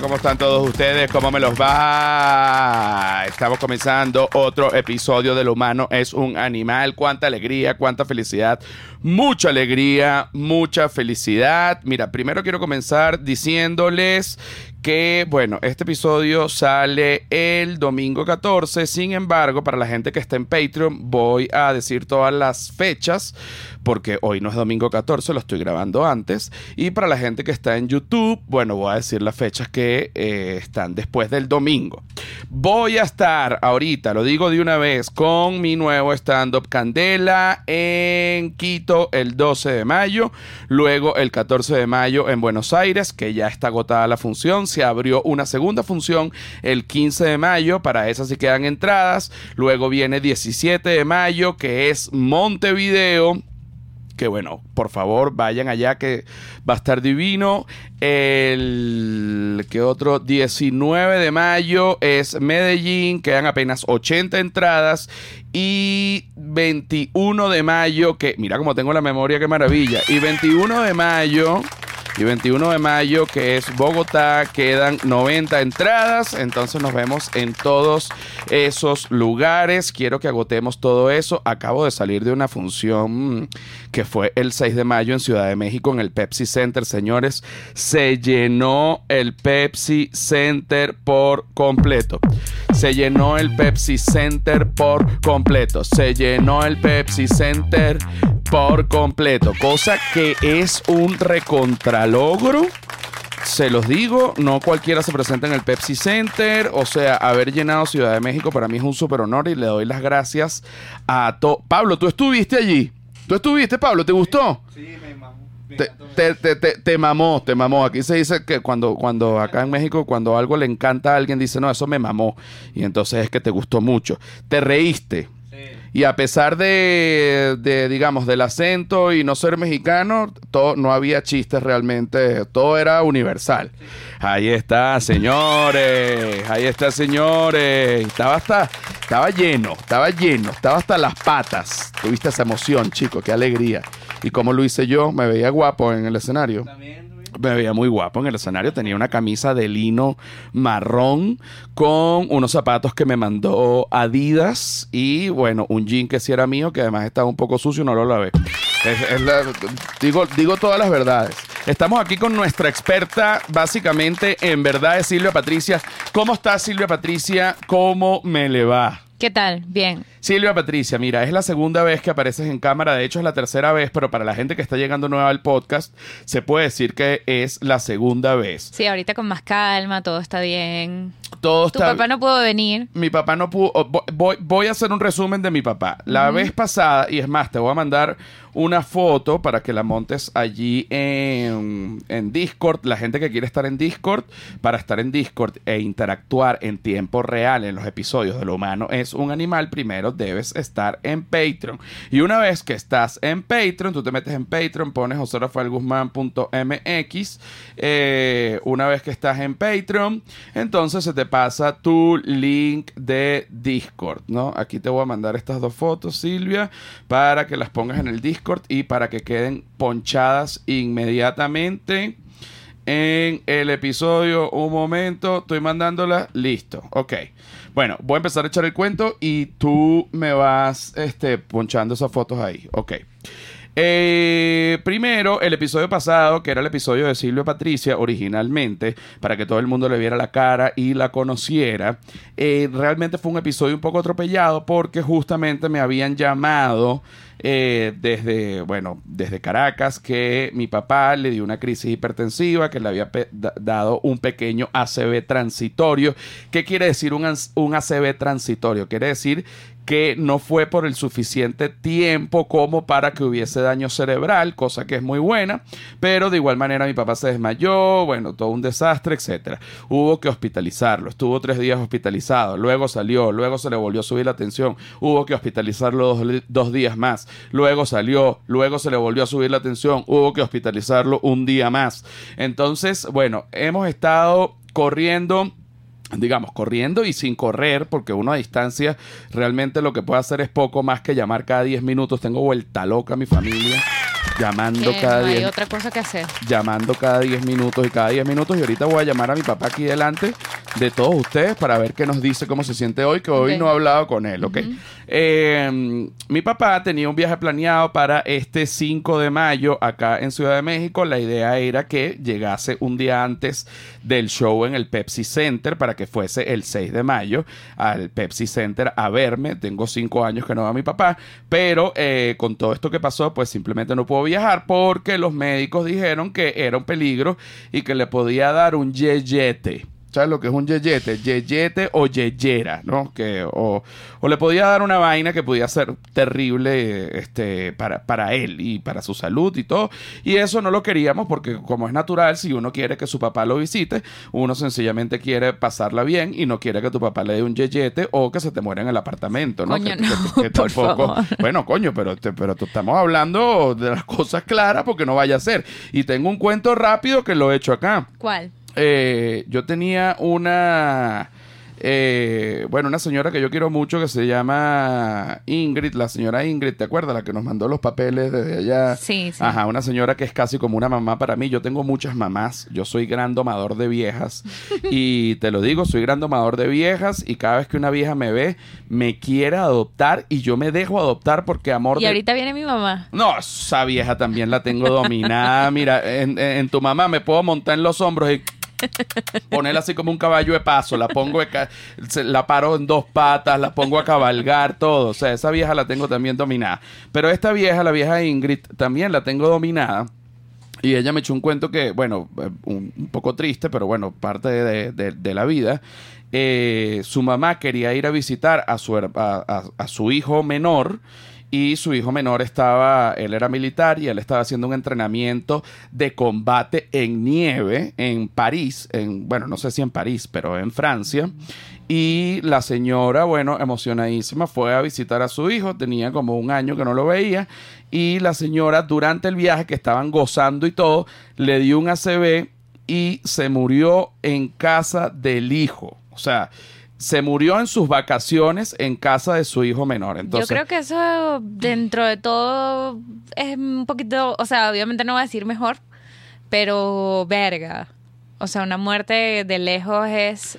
¿Cómo están todos ustedes? ¿Cómo me los va? Estamos comenzando otro episodio de Lo humano es un animal. Cuánta alegría, cuánta felicidad. Mucha alegría, mucha felicidad. Mira, primero quiero comenzar diciéndoles que, bueno, este episodio sale el domingo 14. Sin embargo, para la gente que está en Patreon, voy a decir todas las fechas, porque hoy no es domingo 14, lo estoy grabando antes. Y para la gente que está en YouTube, bueno, voy a decir las fechas que eh, están después del domingo. Voy a estar ahorita, lo digo de una vez, con mi nuevo stand-up Candela en Quito el 12 de mayo. Luego el 14 de mayo en Buenos Aires, que ya está agotada la función se abrió una segunda función el 15 de mayo, para esa sí quedan entradas. Luego viene 17 de mayo, que es Montevideo que bueno, por favor vayan allá que va a estar divino. El que otro 19 de mayo es Medellín, quedan apenas 80 entradas y 21 de mayo que mira como tengo la memoria qué maravilla. Y 21 de mayo y 21 de mayo, que es Bogotá, quedan 90 entradas. Entonces nos vemos en todos esos lugares. Quiero que agotemos todo eso. Acabo de salir de una función que fue el 6 de mayo en Ciudad de México, en el Pepsi Center, señores. Se llenó el Pepsi Center por completo. Se llenó el Pepsi Center por completo. Se llenó el Pepsi Center por completo. Cosa que es un recontra logro. Se los digo, no cualquiera se presenta en el Pepsi Center. O sea, haber llenado Ciudad de México para mí es un super honor y le doy las gracias a todo. Pablo, ¿tú estuviste allí? ¿Tú estuviste, Pablo? ¿Te gustó? Sí, me mamó. Te, te, te, te, mamó, te mamó. Aquí se dice que cuando, cuando acá en México, cuando algo le encanta a alguien, dice, no, eso me mamó. Y entonces es que te gustó mucho. Te reíste. Y a pesar de, digamos, del acento y no ser mexicano, todo, no había chistes realmente, todo era universal. Ahí está, señores, ahí está, señores. Estaba hasta, estaba lleno, estaba lleno, estaba hasta las patas. Tuviste esa emoción, chico, qué alegría. Y como lo hice yo, me veía guapo en el escenario. Me veía muy guapo en el escenario. Tenía una camisa de lino marrón con unos zapatos que me mandó Adidas y, bueno, un jean que sí era mío, que además estaba un poco sucio, no lo lavé. digo, digo todas las verdades. Estamos aquí con nuestra experta, básicamente, en verdad, Silvia Patricia. ¿Cómo está Silvia Patricia? ¿Cómo me le va? ¿Qué tal? Bien. Silvia Patricia, mira, es la segunda vez que apareces en cámara, de hecho es la tercera vez, pero para la gente que está llegando nueva al podcast, se puede decir que es la segunda vez. Sí, ahorita con más calma, todo está bien. Todo tu papá no pudo venir. Mi papá no pudo. Voy, voy a hacer un resumen de mi papá. La vez pasada, y es más, te voy a mandar una foto para que la montes allí en, en Discord. La gente que quiere estar en Discord, para estar en Discord e interactuar en tiempo real en los episodios de lo humano es un animal, primero debes estar en Patreon. Y una vez que estás en Patreon, tú te metes en Patreon, pones joseраfaelguzman.mx. Eh, una vez que estás en Patreon, entonces se te pasa tu link de Discord, ¿no? Aquí te voy a mandar estas dos fotos, Silvia, para que las pongas en el Discord y para que queden ponchadas inmediatamente en el episodio. Un momento, estoy mandándolas. Listo, ok. Bueno, voy a empezar a echar el cuento y tú me vas este, ponchando esas fotos ahí. Ok. Eh, primero, el episodio pasado, que era el episodio de Silvia Patricia, originalmente, para que todo el mundo le viera la cara y la conociera, eh, realmente fue un episodio un poco atropellado porque justamente me habían llamado eh, desde, bueno, desde Caracas que mi papá le dio una crisis hipertensiva, que le había dado un pequeño ACV transitorio. ¿Qué quiere decir un, un ACV transitorio? Quiere decir que no fue por el suficiente tiempo como para que hubiese daño cerebral, cosa que es muy buena, pero de igual manera mi papá se desmayó, bueno, todo un desastre, etcétera. Hubo que hospitalizarlo, estuvo tres días hospitalizado, luego salió, luego se le volvió a subir la tensión, hubo que hospitalizarlo dos, dos días más, luego salió, luego se le volvió a subir la tensión, hubo que hospitalizarlo un día más. Entonces, bueno, hemos estado corriendo digamos, corriendo y sin correr, porque uno a distancia realmente lo que puede hacer es poco más que llamar cada 10 minutos. Tengo vuelta loca a mi familia. llamando Que cada no hay 10 otra cosa que hacer. llamando cada 10 minutos y cada 10 minutos y ahorita voy a llamar a mi papá aquí delante de todos ustedes para ver qué nos dice, cómo se siente hoy, que hoy no he hablado con él, ¿ok? Eh, mi papá tenía un viaje planeado para este 5 de mayo acá en Ciudad de México. La idea era que llegase un día antes del show en el Pepsi Center para que fuese el 6 de mayo al Pepsi Center a verme. Tengo 5 años que no veo a mi papá, pero eh, con todo esto que pasó, pues simplemente no puedo viajar porque los médicos dijeron que era un peligro y que le podía dar un yeyete. ¿Sabes lo que es un yeyete? Yeyete o yeyera, ¿no? Que, o, o le podía dar una vaina que podía ser terrible este, para, para él y para su salud y todo. Y eso no lo queríamos porque como es natural, si uno quiere que su papá lo visite, uno sencillamente quiere pasarla bien y no quiere que tu papá le dé un yeyete o que se te muera en el apartamento, ¿no? Coño, Que- no, que- que por tampoco- favor. Bueno, coño, pero, te- pero te estamos hablando de las cosas claras porque no vaya a ser. Y tengo un cuento rápido que lo he hecho acá. ¿Cuál? Eh, yo tenía una. eh, bueno, una señora que yo quiero mucho que se llama Ingrid, la señora Ingrid, ¿te acuerdas? La que nos mandó los papeles desde allá. Sí, sí. Ajá, una señora que es casi como una mamá para mí. Yo tengo muchas mamás. Yo soy gran domador de viejas. y te lo digo, soy gran domador de viejas. Y cada vez que una vieja me ve, me quiere adoptar y yo me dejo adoptar porque amor Y de- ahorita viene mi mamá. no, esa vieja también la tengo dominada. Mira, en, en- en tu mamá me puedo montar en los hombros y ponerla así como un caballo de paso. La pongo, la paro en dos patas, la pongo a cabalgar, todo. O sea, esa vieja la tengo también dominada. Pero esta vieja, la vieja Ingrid, también la tengo dominada. Y ella me echó un cuento que, bueno, eh, un, poco triste, pero bueno, parte de, la vida. Eh, su mamá quería ir a visitar a su, a su hijo menor y su hijo menor estaba, él era militar y él estaba haciendo un entrenamiento de combate en nieve en París, en, bueno, no sé si en París, pero en Francia. Y la señora, bueno, emocionadísima, fue a visitar a su hijo, tenía como un año que no lo veía, y la señora durante el viaje, que estaban gozando y todo, le dio un ACV y se murió en casa del hijo. O sea, se murió en sus vacaciones en casa de su hijo menor. Entonces, Yo creo que eso, dentro de todo, es un poquito. O sea, obviamente no voy a decir mejor, pero verga. O sea, una muerte de lejos es.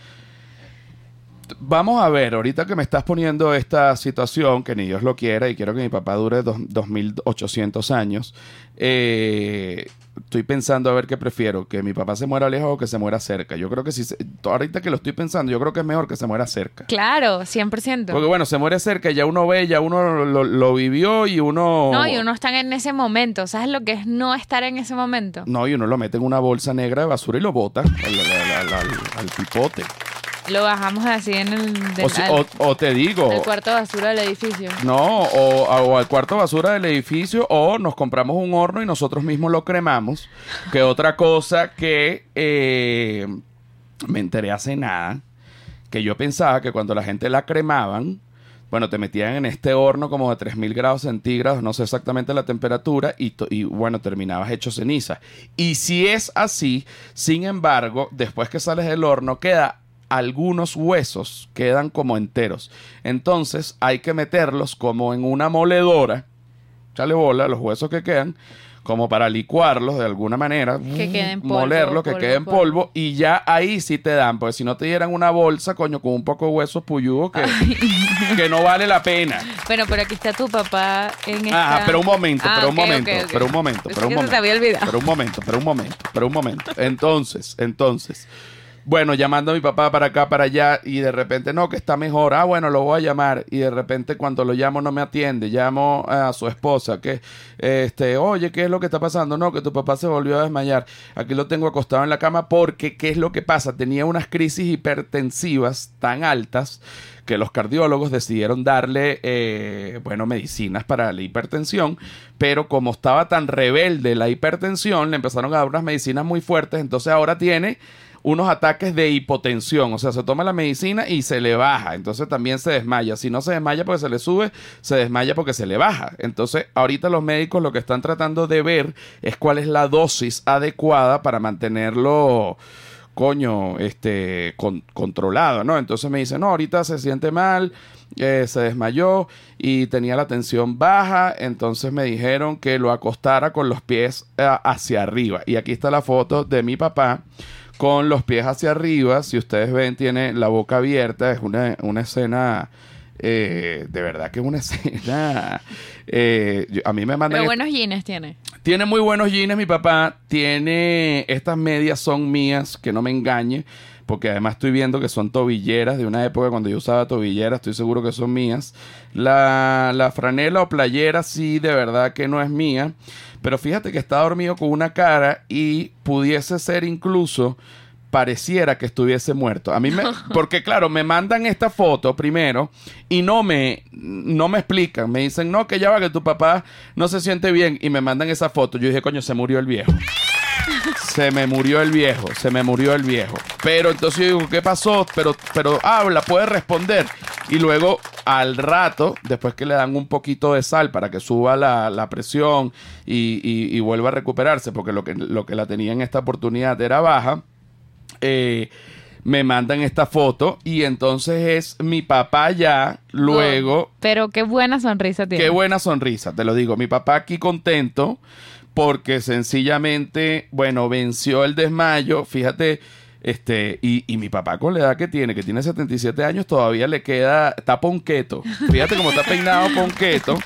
Vamos a ver, ahorita que me estás poniendo esta situación, que ni Dios lo quiera, y quiero que mi papá dure dos- 2800 años, eh, estoy pensando a ver qué prefiero, que mi papá se muera lejos o que se muera cerca. Yo creo que si, se- ahorita que lo estoy pensando, yo creo que es mejor que se muera cerca. Claro, 100%. Porque bueno, se muere cerca, ya uno ve, ya uno lo, lo vivió y uno... No, y uno está en ese momento. ¿Sabes lo que es no estar en ese momento? No, y uno lo mete en una bolsa negra de basura y lo bota al, al- al- al- al pipote. Lo bajamos así en el, O, si- al- o- o te digo... del cuarto de basura del edificio. No, o, o al cuarto de basura del edificio, o nos compramos un horno y nosotros mismos lo cremamos. Que otra cosa que eh, me enteré hace nada, que yo pensaba que cuando la gente la cremaban, bueno, te metían en este horno como de 3000 grados centígrados, no sé exactamente la temperatura, y, y bueno, terminabas hecho ceniza. Y si es así, sin embargo, después que sales del horno, queda algunos huesos, quedan como enteros. Entonces hay que meterlos como en una moledora, echale bola, los huesos que quedan, como para licuarlos de alguna manera, Que queden polvo, molerlos, que polvo, queden polvo. polvo, y ya ahí sí te dan, porque si no te dieran una bolsa, coño, con un poco de huesos puyugos que, que no vale la pena. Bueno, pero aquí está tu papá en esta... Ah, pero un momento, Ah, pero un momento, pero un momento, pero un que se momento. te había olvidado. Pero un momento, pero un momento, pero un momento. Entonces, entonces. Bueno, llamando a mi papá para acá, para allá, y de repente, no, que está mejor. Ah, bueno, lo voy a llamar. Y de repente, cuando lo llamo, no me atiende. Llamo a su esposa, que, este, oye, ¿qué es lo que está pasando? No, que tu papá se volvió a desmayar. Aquí lo tengo acostado en la cama porque, ¿qué es lo que pasa? Tenía unas crisis hipertensivas tan altas que los cardiólogos decidieron darle, eh, bueno, medicinas para la hipertensión, pero como estaba tan rebelde la hipertensión, le empezaron a dar unas medicinas muy fuertes, entonces ahora tiene unos ataques de hipotensión, o sea, se toma la medicina y se le baja, entonces también se desmaya. Si no se desmaya porque se le sube, se desmaya porque se le baja. Entonces, ahorita los médicos lo que están tratando de ver es cuál es la dosis adecuada para mantenerlo coño, este, con- controlado, ¿no? Entonces me dice, no, ahorita se siente mal, eh, se desmayó y tenía la tensión baja, entonces me dijeron que lo acostara con los pies eh, hacia arriba. Y aquí está la foto de mi papá con los pies hacia arriba. Si ustedes ven, tiene la boca abierta, es una, una escena... eh, de verdad que es una escena. eh, yo- a mí me mandan. Pero buenos jeans tiene. Tiene muy buenos jeans mi papá. Tiene. Estas medias son mías, que no me engañe. Porque además estoy viendo que son tobilleras de una época cuando yo usaba tobilleras. Estoy seguro que son mías. La, la franela o playera sí, de verdad que no es mía. Pero fíjate que está dormido con una cara y pudiese ser incluso pareciera que estuviese muerto. A mí me, porque claro, me mandan esta foto primero y no me, no me explican. Me dicen, no, que ya va, que tu papá no se siente bien y me mandan esa foto. Yo dije, coño, se murió el viejo. Se me murió el viejo, se me murió el viejo. Pero entonces yo digo, ¿qué pasó? Pero, pero habla, puede responder. Y luego, al rato, después que le dan un poquito de sal para que suba la, la presión y, y- y vuelva a recuperarse, porque lo que, lo que la tenía en esta oportunidad era baja, eh, me mandan esta foto y entonces es mi papá ya, luego... Pero qué buena sonrisa tiene. Qué buena sonrisa, te lo digo. Mi papá aquí contento porque sencillamente, bueno, venció el desmayo. Fíjate, este, y, y mi papá con la edad que tiene, que tiene 77 años, todavía le queda, está ponqueto. Fíjate cómo está peinado ponqueto.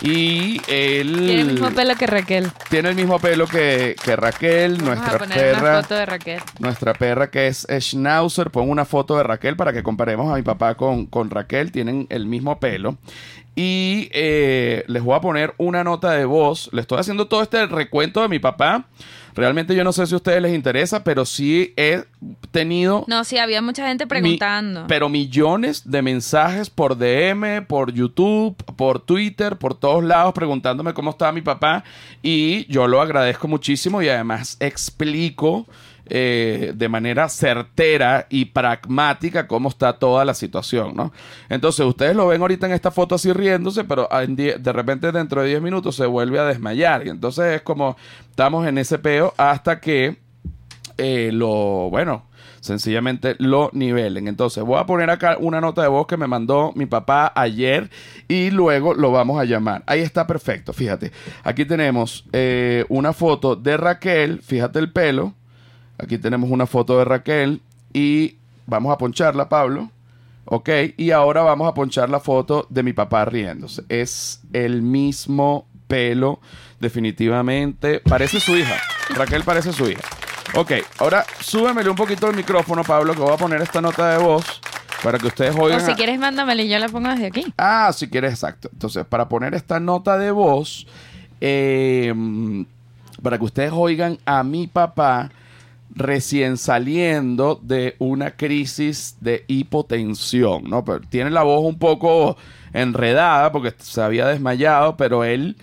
Y él Tiene el mismo pelo que Raquel. tiene el mismo pelo que, que Raquel, Vamos a nuestra poner perra. una foto de Raquel. Nuestra perra que es Schnauzer, pongo una foto de Raquel para que comparemos a mi papá con, con Raquel, tienen el mismo pelo. Y eh, les voy a poner una nota de voz. Le estoy haciendo todo este recuento de mi papá. Realmente yo no sé si a ustedes les interesa, pero sí he tenido No, sí, había mucha gente mi- preguntando. pero millones de mensajes por DM, por YouTube, por Twitter, por todos lados preguntándome cómo estaba mi papá. Y yo lo agradezco muchísimo y además explico eh, de manera certera y pragmática cómo está toda la situación, ¿no? Entonces ustedes lo ven ahorita en esta foto así riéndose, pero de repente dentro de 10 minutos se vuelve a desmayar. Y entonces es como estamos en ese peo hasta que eh, lo, bueno, sencillamente lo nivelen. Entonces, voy a poner acá una nota de voz que me mandó mi papá ayer y luego lo vamos a llamar. Ahí está perfecto, fíjate. Aquí tenemos eh, una foto de Raquel, fíjate el pelo. Aquí tenemos una foto de Raquel y vamos a poncharla, Pablo. Ok, y ahora vamos a ponchar la foto de mi papá riéndose. Es el mismo pelo, definitivamente. Parece su hija. Raquel parece su hija. Ok, ahora súbemele un poquito el micrófono, Pablo, que voy a poner esta nota de voz para que ustedes o oigan. si a- quieres, mándamela y yo la pongo desde aquí. Ah, si quieres, exacto. Entonces, para poner esta nota de voz, eh, para que ustedes oigan a mi papá recién saliendo de una crisis de hipotensión, ¿no? Pero tiene la voz un poco enredada porque se había desmayado, pero él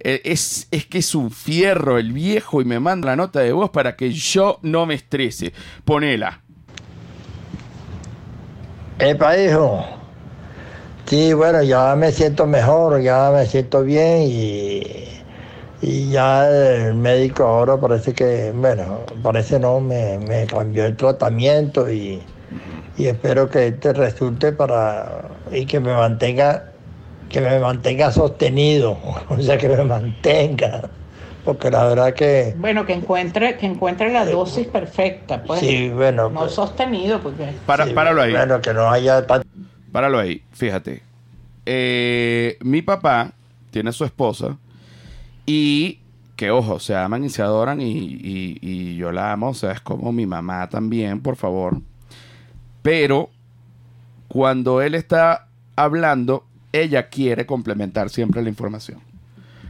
eh, es, es que es un fierro el viejo y me manda la nota de voz para que yo no me estrese. Ponela. Epa, hijo. Sí, bueno, ya me siento mejor, ya me siento bien y, y ya el médico ahora parece que, bueno, parece no, me, me cambió el tratamiento y, y espero que este resulte para y que me mantenga, que me mantenga sostenido, o sea, que me mantenga, porque la verdad que Bueno, que encuentre, que encuentre la dosis perfecta, pues. sí, bueno, No pues, sostenido, porque Para, sí, páralo ahí. bueno, que no haya Páralo ahí, fíjate. Eh, mi papá tiene su esposa y que ojo, se aman y se adoran y, y- y yo la amo, o sea, es como mi mamá también, por favor. Pero cuando él está hablando, ella quiere complementar siempre la información.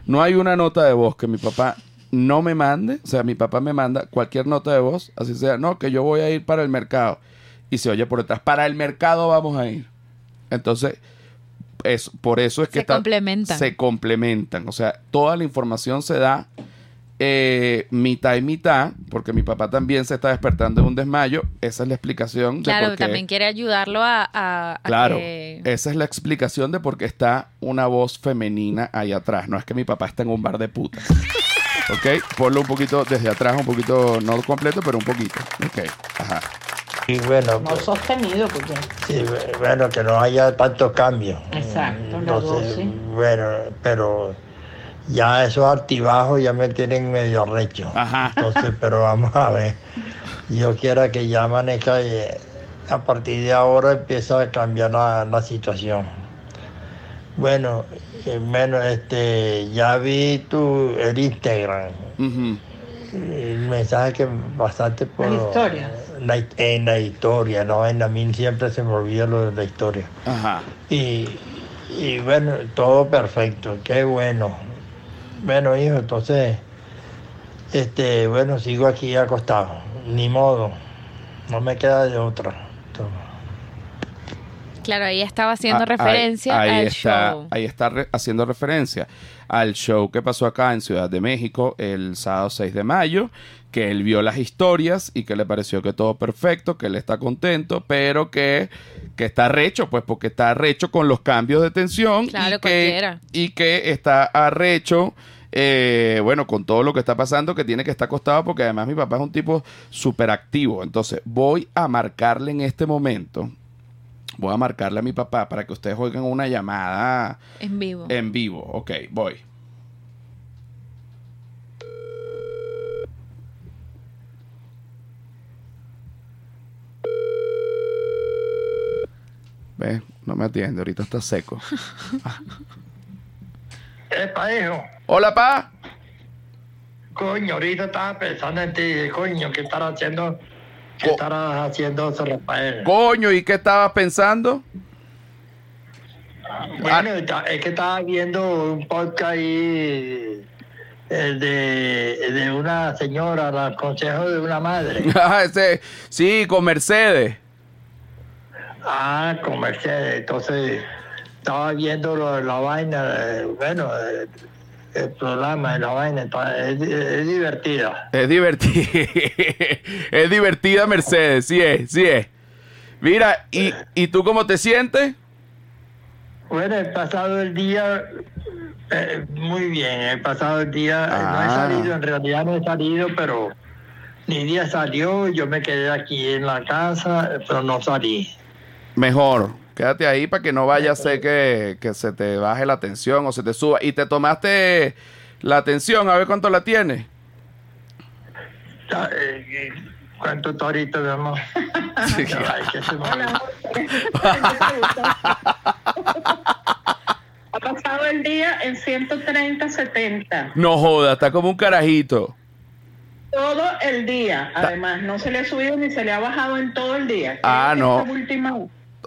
No hay una nota de voz que mi papá no me mande, o sea, mi papá me manda cualquier nota de voz, así sea, no, que yo voy a ir para el mercado. Y se oye por detrás, para el mercado vamos a ir. Entonces, es, por eso es que Se está- complementan. se complementan. O sea, toda la información se da eh, mitad y mitad, porque mi papá también se está despertando de un desmayo. Esa es la explicación de Claro, por qué. también quiere ayudarlo a, a- a Claro, que- esa es la explicación de por qué está una voz femenina ahí atrás. No es que mi papá está en un bar de putas. ¿Ok? Ponlo un poquito desde atrás, un poquito, no completo, pero un poquito. Ok. Ajá. Y bueno, No pues, sostenido, porque. sí, bueno, que no haya tantos cambios. Exacto, la Entonces, dosis. bueno, pero ya esos altibajos ya me tienen medio recho. Ajá. Entonces, pero vamos a ver. Yo quiera que ya y eh, a partir de ahora empieza a cambiar la, la situación. Bueno, eh, bueno, este, ya vi tu el Instagram. Ujú. El mensaje que bastante por La historia. la- en la historia, no en la mí siempre se me olvida lo de la historia. Ajá. Y, y bueno, todo perfecto, qué bueno. Bueno, hijo, entonces, este, bueno, sigo aquí acostado, ni modo, no me queda de otra. Claro, ahí estaba haciendo Ah, referencia ahí, al está, show. Ahí está re- haciendo referencia al show que pasó acá en Ciudad de México el sábado 6 de mayo, que él vio las historias y que le pareció que todo perfecto, que él está contento, pero que, que está recho, pues porque está recho con los cambios de tensión Claro, y, que, y que está arrecho. eh, bueno, con todo lo que está pasando, que tiene que estar acostado, porque además mi papá es un tipo súper activo. Entonces, voy a marcarle en este momento Voy a marcarle a mi papá para que ustedes oigan una llamada En vivo. en vivo. Ok, voy. Ve, no me atiende, ahorita está seco. Epa, hijo, Hola, pa. coño, ahorita estaba pensando en ti, coño, ¿qué estarás haciendo? ¿Qué estarás haciendo, José Rafael? Coño, ¿y qué estabas pensando? Bueno, ta- es que estaba viendo un podcast ahí eh, de, de una señora, el consejo de una madre. Ah, ese, sí, con Mercedes. Ah, con Mercedes. Entonces, estaba viendo lo- la vaina, eh, bueno, eh, el programa de la vaina, es, es divertida. Es divertida. es divertida Mercedes, sí es, sí es. Mira, ¿y, ¿y tú cómo te sientes? Bueno, he pasado el día eh, muy bien, he pasado el día, eh, no he Ah. salido, en realidad no he salido, pero mi día salió, yo me quedé aquí en la casa, pero no salí. Mejor, quédate ahí para que no vaya a ser que, que se te baje la tensión o se te suba. ¿Y te tomaste la tensión? A ver cuánto la tienes. Eh, eh, ¿Cuánto está ahorita, mi amor? Sí. Ay, que se me- Ha pasado el día en 130, 70. No joda, está como un carajito. Todo el día. Además, no se le ha subido ni se le ha bajado en todo el día. Ah, no. Última,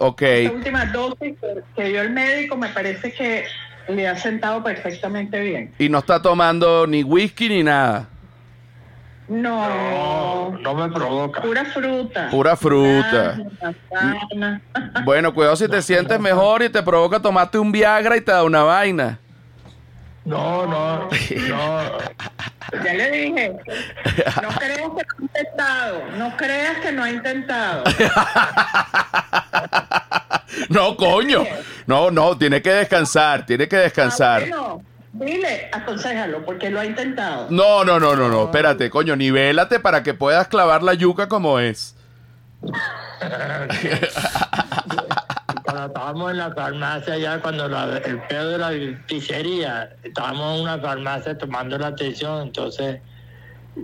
Ok. esta última dosis que, que dio el médico me parece que le ha sentado perfectamente bien. Y no está tomando ni whisky ni nada. No, No, no me provoca. pura fruta. Pura fruta. Manzana. Bueno, cuidado si te sientes mejor y te provoca tomarte un Viagra y te da una vaina. No, no, no. Ya le dije, no creas que no ha intentado, no creas que no ha intentado. No, coño. No, no, tiene que descansar, tiene que descansar. Ah, bueno, dile, aconsejalo, porque lo ha intentado. No, no, no, no, no, espérate, coño, nivélate para que puedas clavar la yuca como es. Estábamos en la farmacia, ya cuando la- el pedo de la pizzería, estábamos en una farmacia tomando la atención, entonces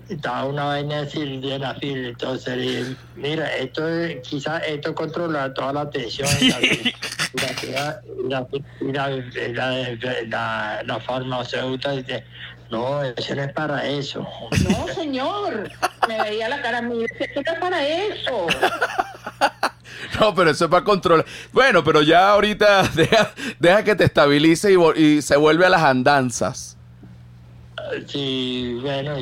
estaba una vaina de sildenafil, entonces le dije, mira, esto es, quizás esto controla toda la tensión. Y la, la, la, la, la- la- la farmacéutica dice, no, eso no es para eso. No, señor, me veía la cara a mí, decía, ¿qué está para eso? No, pero eso es para controlar. Bueno, pero ya ahorita deja, deja que te estabilice y, y se vuelve a las andanzas. Sí, bueno,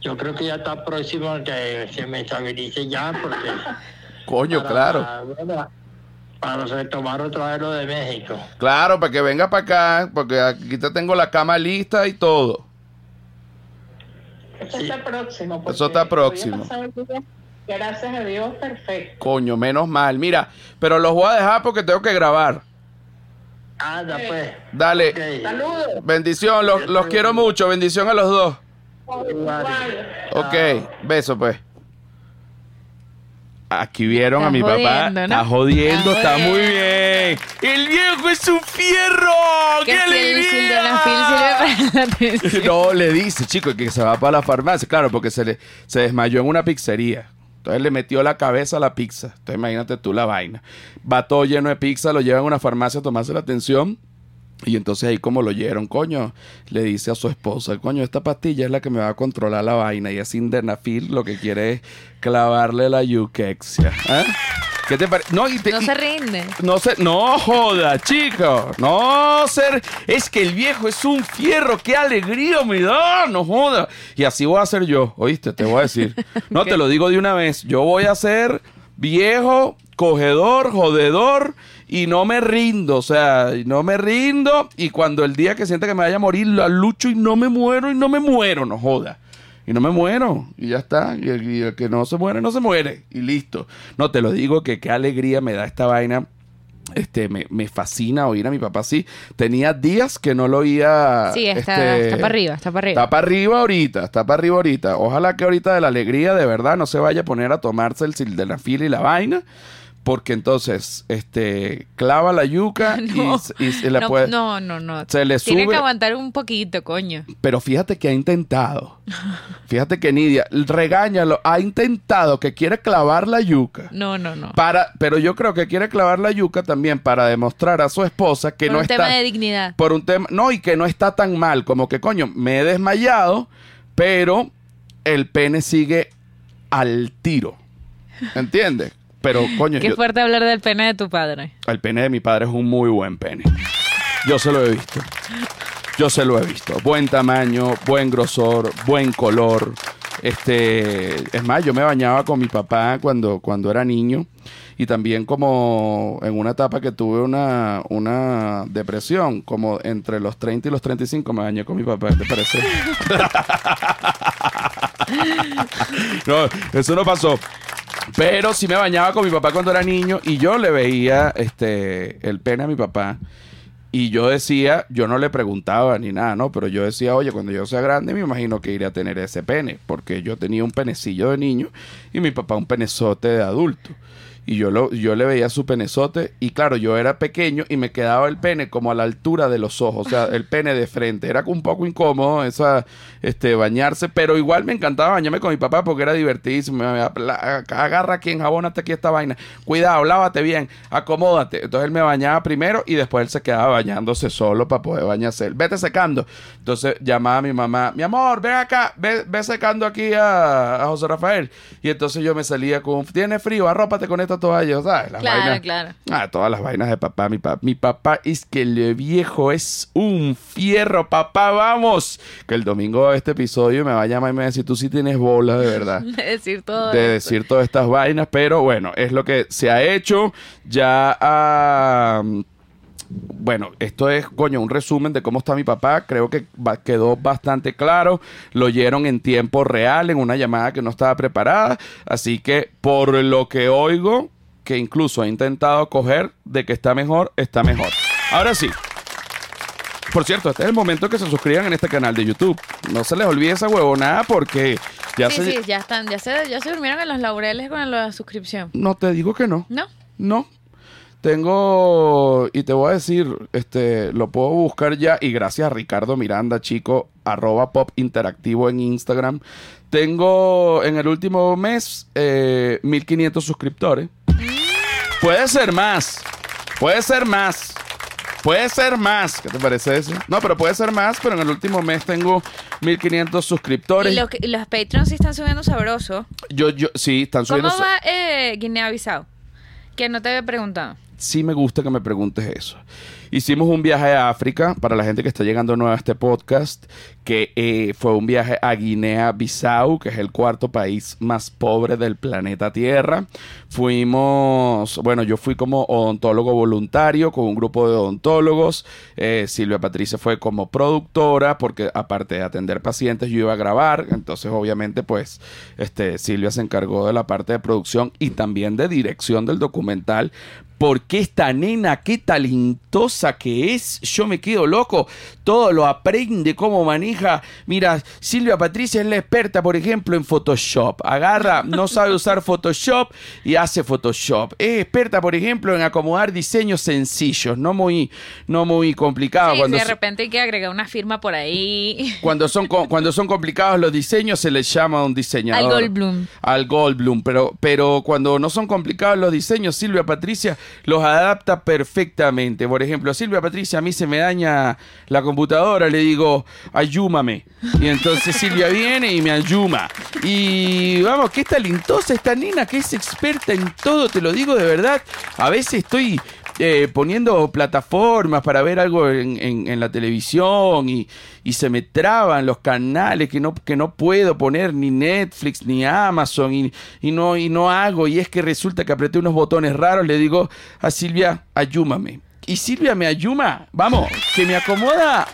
yo creo que ya está próximo a que se me estabilice ya, porque... Coño, para- claro. bueno, Para retomar otra vez lo de México. Claro, para que venga para acá, porque aquí te tengo la cama lista y todo. Eso está próximo. porque Eso está próximo. Gracias a Dios, perfecto. Coño, menos mal. Mira, pero los voy a dejar porque tengo que grabar. Anda, pues. Dale. Saludos. Bendición, los, los quiero mucho. Bendición a los dos. Igual. Ok, beso pues. Aquí vieron a mi papá. Está jodiendo, Está está muy bien. El viejo es un fierro. Que ¡Qué si el alegría! No, le dice, chico, que se va para la farmacia. Claro, porque se, le, se desmayó en una pizzería. Entonces le metió la cabeza a la pizza. Entonces imagínate tú la vaina. Va todo lleno de pizza, lo llevan a una farmacia a tomarse la atención. Y entonces ahí como lo oyeron, coño, le dice a su esposa, coño, esta pastilla es la que me va a controlar la vaina. Y es Indenafil lo que quiere es clavarle la yuquexia. ¿eh? ¿Qué te parece? No, y te- No se rinde. no se, no joda, chico. No ser. Es que el viejo es un fierro. Qué alegría me da. No joda. Y así voy a ser yo. Oíste, te voy a decir. No te lo digo de una vez. Yo voy a ser viejo, cogedor, jodedor. Y no me rindo, o sea, no me rindo. Y cuando el día que sienta que me vaya a morir, la lucho y no me muero y no me muero, no joda. Y no me muero. Y ya está. Y el, y el que no se muere, no se muere. Y listo. No, te lo digo que qué alegría me da esta vaina. Este, me, me fascina oír a mi papá así. Tenía días que no lo oía. Sí, está, este, está para arriba, está para arriba. Está para arriba ahorita, está para arriba ahorita. Ojalá que ahorita de la alegría de verdad no se vaya a poner a tomarse el sildenafil y la vaina. Porque entonces, este, clava la yuca y No, y, se le no, puede. no, no, no. Se le Tiene sube- que aguantar un poquito, coño. Pero fíjate que ha intentado. Fíjate que Nidia, regáñalo, ha intentado que quiere clavar la yuca. No, no, no. Para, pero yo creo que quiere clavar la yuca también para demostrar a su esposa que Por no un está tema de dignidad. por un tema, no, y que no está tan mal, como que coño, me he desmayado, pero el pene sigue al tiro. ¿Entiendes? Pero coño, Qué yo- fuerte hablar del pene de tu padre. el pene de mi padre es un muy buen pene. Yo se lo he visto. Yo se lo he visto. Buen tamaño, buen grosor, buen color. Este, es más, yo me bañaba con mi papá cuando, cuando era niño y también como en una etapa que tuve una, una depresión, como entre los 30 y los 35 me bañé con mi papá, ¿te parece? no, eso no pasó. Pero sí me bañaba con mi papá cuando era niño y yo le veía este el pene a mi papá. Y yo decía, yo no le preguntaba ni nada, ¿no? Pero yo decía, oye, cuando yo sea grande me imagino que iré a tener ese pene. Porque yo tenía un penecillo de niño y mi papá un penezote de adulto. Y yo, lo, yo le veía su penezote y claro, yo era pequeño y me quedaba el pene como a la altura de los ojos, o sea, el pene de frente. Era un poco incómodo esa, este, bañarse, pero igual me encantaba bañarme con mi papá porque era divertidísimo. Me decía, "La- Agarra aquí, enjabónate aquí esta vaina. Cuidado, lávate bien, acomódate. Entonces él me bañaba primero y después él se quedaba bañándose solo para poder bañarse. Vete secando. Entonces llamaba a mi mamá, mi amor, ven acá, ve, ve secando aquí a, a José Rafael. Y entonces yo me salía con, tiene frío, arrópate con esta toalla, ¿sabes? Las Claro, vainas- claro. Ah, todas las vainas de papá. Mi, papá. mi papá es que el viejo es un fierro, papá, vamos. Que el domingo de este episodio me va a llamar y me va a decir, tú sí tienes bola de verdad. De decir todo De decir todas estas vainas, pero bueno, es lo que se ha hecho. Ya, ah, bueno, esto es, coño, un resumen de cómo está mi papá. Creo que va- quedó bastante claro. Lo oyeron en tiempo real, en una llamada que no estaba preparada. Así que, por lo que oigo, que incluso ha intentado coger de que está mejor, está mejor. Ahora sí. Por cierto, este es el momento que se suscriban en este canal de YouTube. No se les olvide esa huevonada porque ya Sí, se... sí, ya están, ya se, ya se durmieron en los laureles con la suscripción. No te digo que no. ¿No? No. Tengo, y te voy a decir, este, lo puedo buscar ya, y gracias a Ricardo Miranda, chico, arroba pop interactivo en Instagram. Tengo en el último mes eh, 1500 suscriptores. Puede ser más, puede ser más, puede ser más. ¿Qué te parece eso? No, pero puede ser más, pero en el último mes tengo 1500 suscriptores. Y, lo que- y los Patreons sí están subiendo sabroso. Yo, yo, sí, están ¿Cómo subiendo. va eh, Guinea-Bissau? Que no te había preguntado. Sí me gusta que me preguntes eso. Hicimos un viaje a África, para la gente que está llegando nueva a este podcast, que eh, fue un viaje a Guinea-Bissau, que es el cuarto país más pobre del planeta Tierra. Fuimos, bueno, yo fui como odontólogo voluntario con un grupo de odontólogos. Eh, Silvia Patricia fue como productora, porque aparte de atender pacientes, yo iba a grabar. Entonces, obviamente, pues, este, Silvia se encargó de la parte de producción y también de dirección del documental. Porque esta nena, qué talentosa que es, yo me quedo loco. Todo lo aprende, cómo maneja. Mira, Silvia Patricia es la experta, por ejemplo, en Photoshop. Agarra, no sabe usar Photoshop y hace Photoshop. Es experta, por ejemplo, en acomodar diseños sencillos, no muy, no muy complicados. Sí, cuando de repente hay que agregar una firma por ahí. cuando son, cuando son complicados los diseños se les llama a un diseñador. Al Goldblum. Al Goldblum. Pero, pero cuando no son complicados los diseños, Silvia Patricia los adapta perfectamente. Por ejemplo, Silvia Patricia, a mí se me daña la computadora, le digo, ayúmame. Y entonces Silvia viene y me ayuma. Y vamos, qué talentosa esta nena, que es experta en todo, te lo digo de verdad. A veces estoy eh, poniendo plataformas para ver algo en, en- en la televisión y, y se me traban los canales que no, que no puedo poner ni Netflix ni Amazon y, y no, y no hago. Y es que resulta que apreté unos botones raros, le digo a Silvia, ayúmame. Y Silvia me ayuma, vamos, que me acomoda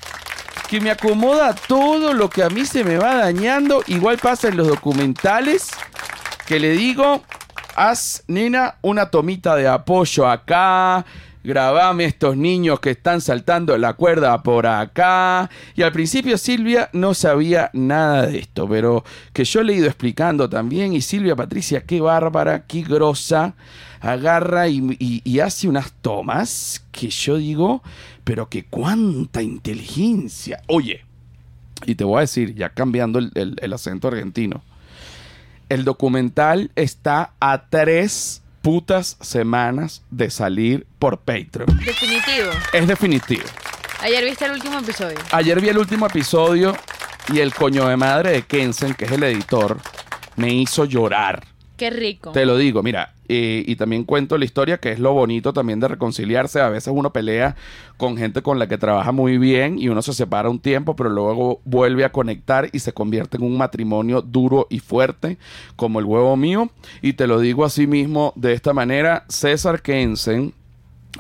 que me acomoda todo lo que a mí se me va dañando. Igual pasa en los documentales que le digo, haz, nena, una tomita de apoyo acá. Grabame estos niños que están saltando la cuerda por acá. Y al principio Silvia no sabía nada de esto, pero que yo le he ido explicando también. Y Silvia Patricia, qué bárbara, qué grosa. Agarra y, hace unas tomas que yo digo, pero que cuánta inteligencia. Oye, y te voy a decir, ya cambiando el- el- el acento argentino el documental está a tres putas semanas de salir por Patreon. Definitivo. Es definitivo. Ayer viste el último episodio. Ayer vi el último episodio y el coño de madre de Kensen, que es el editor, me hizo llorar. Qué rico. Te lo digo, mira, eh, y también cuento la historia, que es lo bonito también de reconciliarse. A veces uno pelea con gente con la que trabaja muy bien y uno se separa un tiempo, pero luego vuelve a conectar y se convierte en un matrimonio duro y fuerte, como el huevo mío. Y te lo digo así mismo, de esta manera, César Kensen,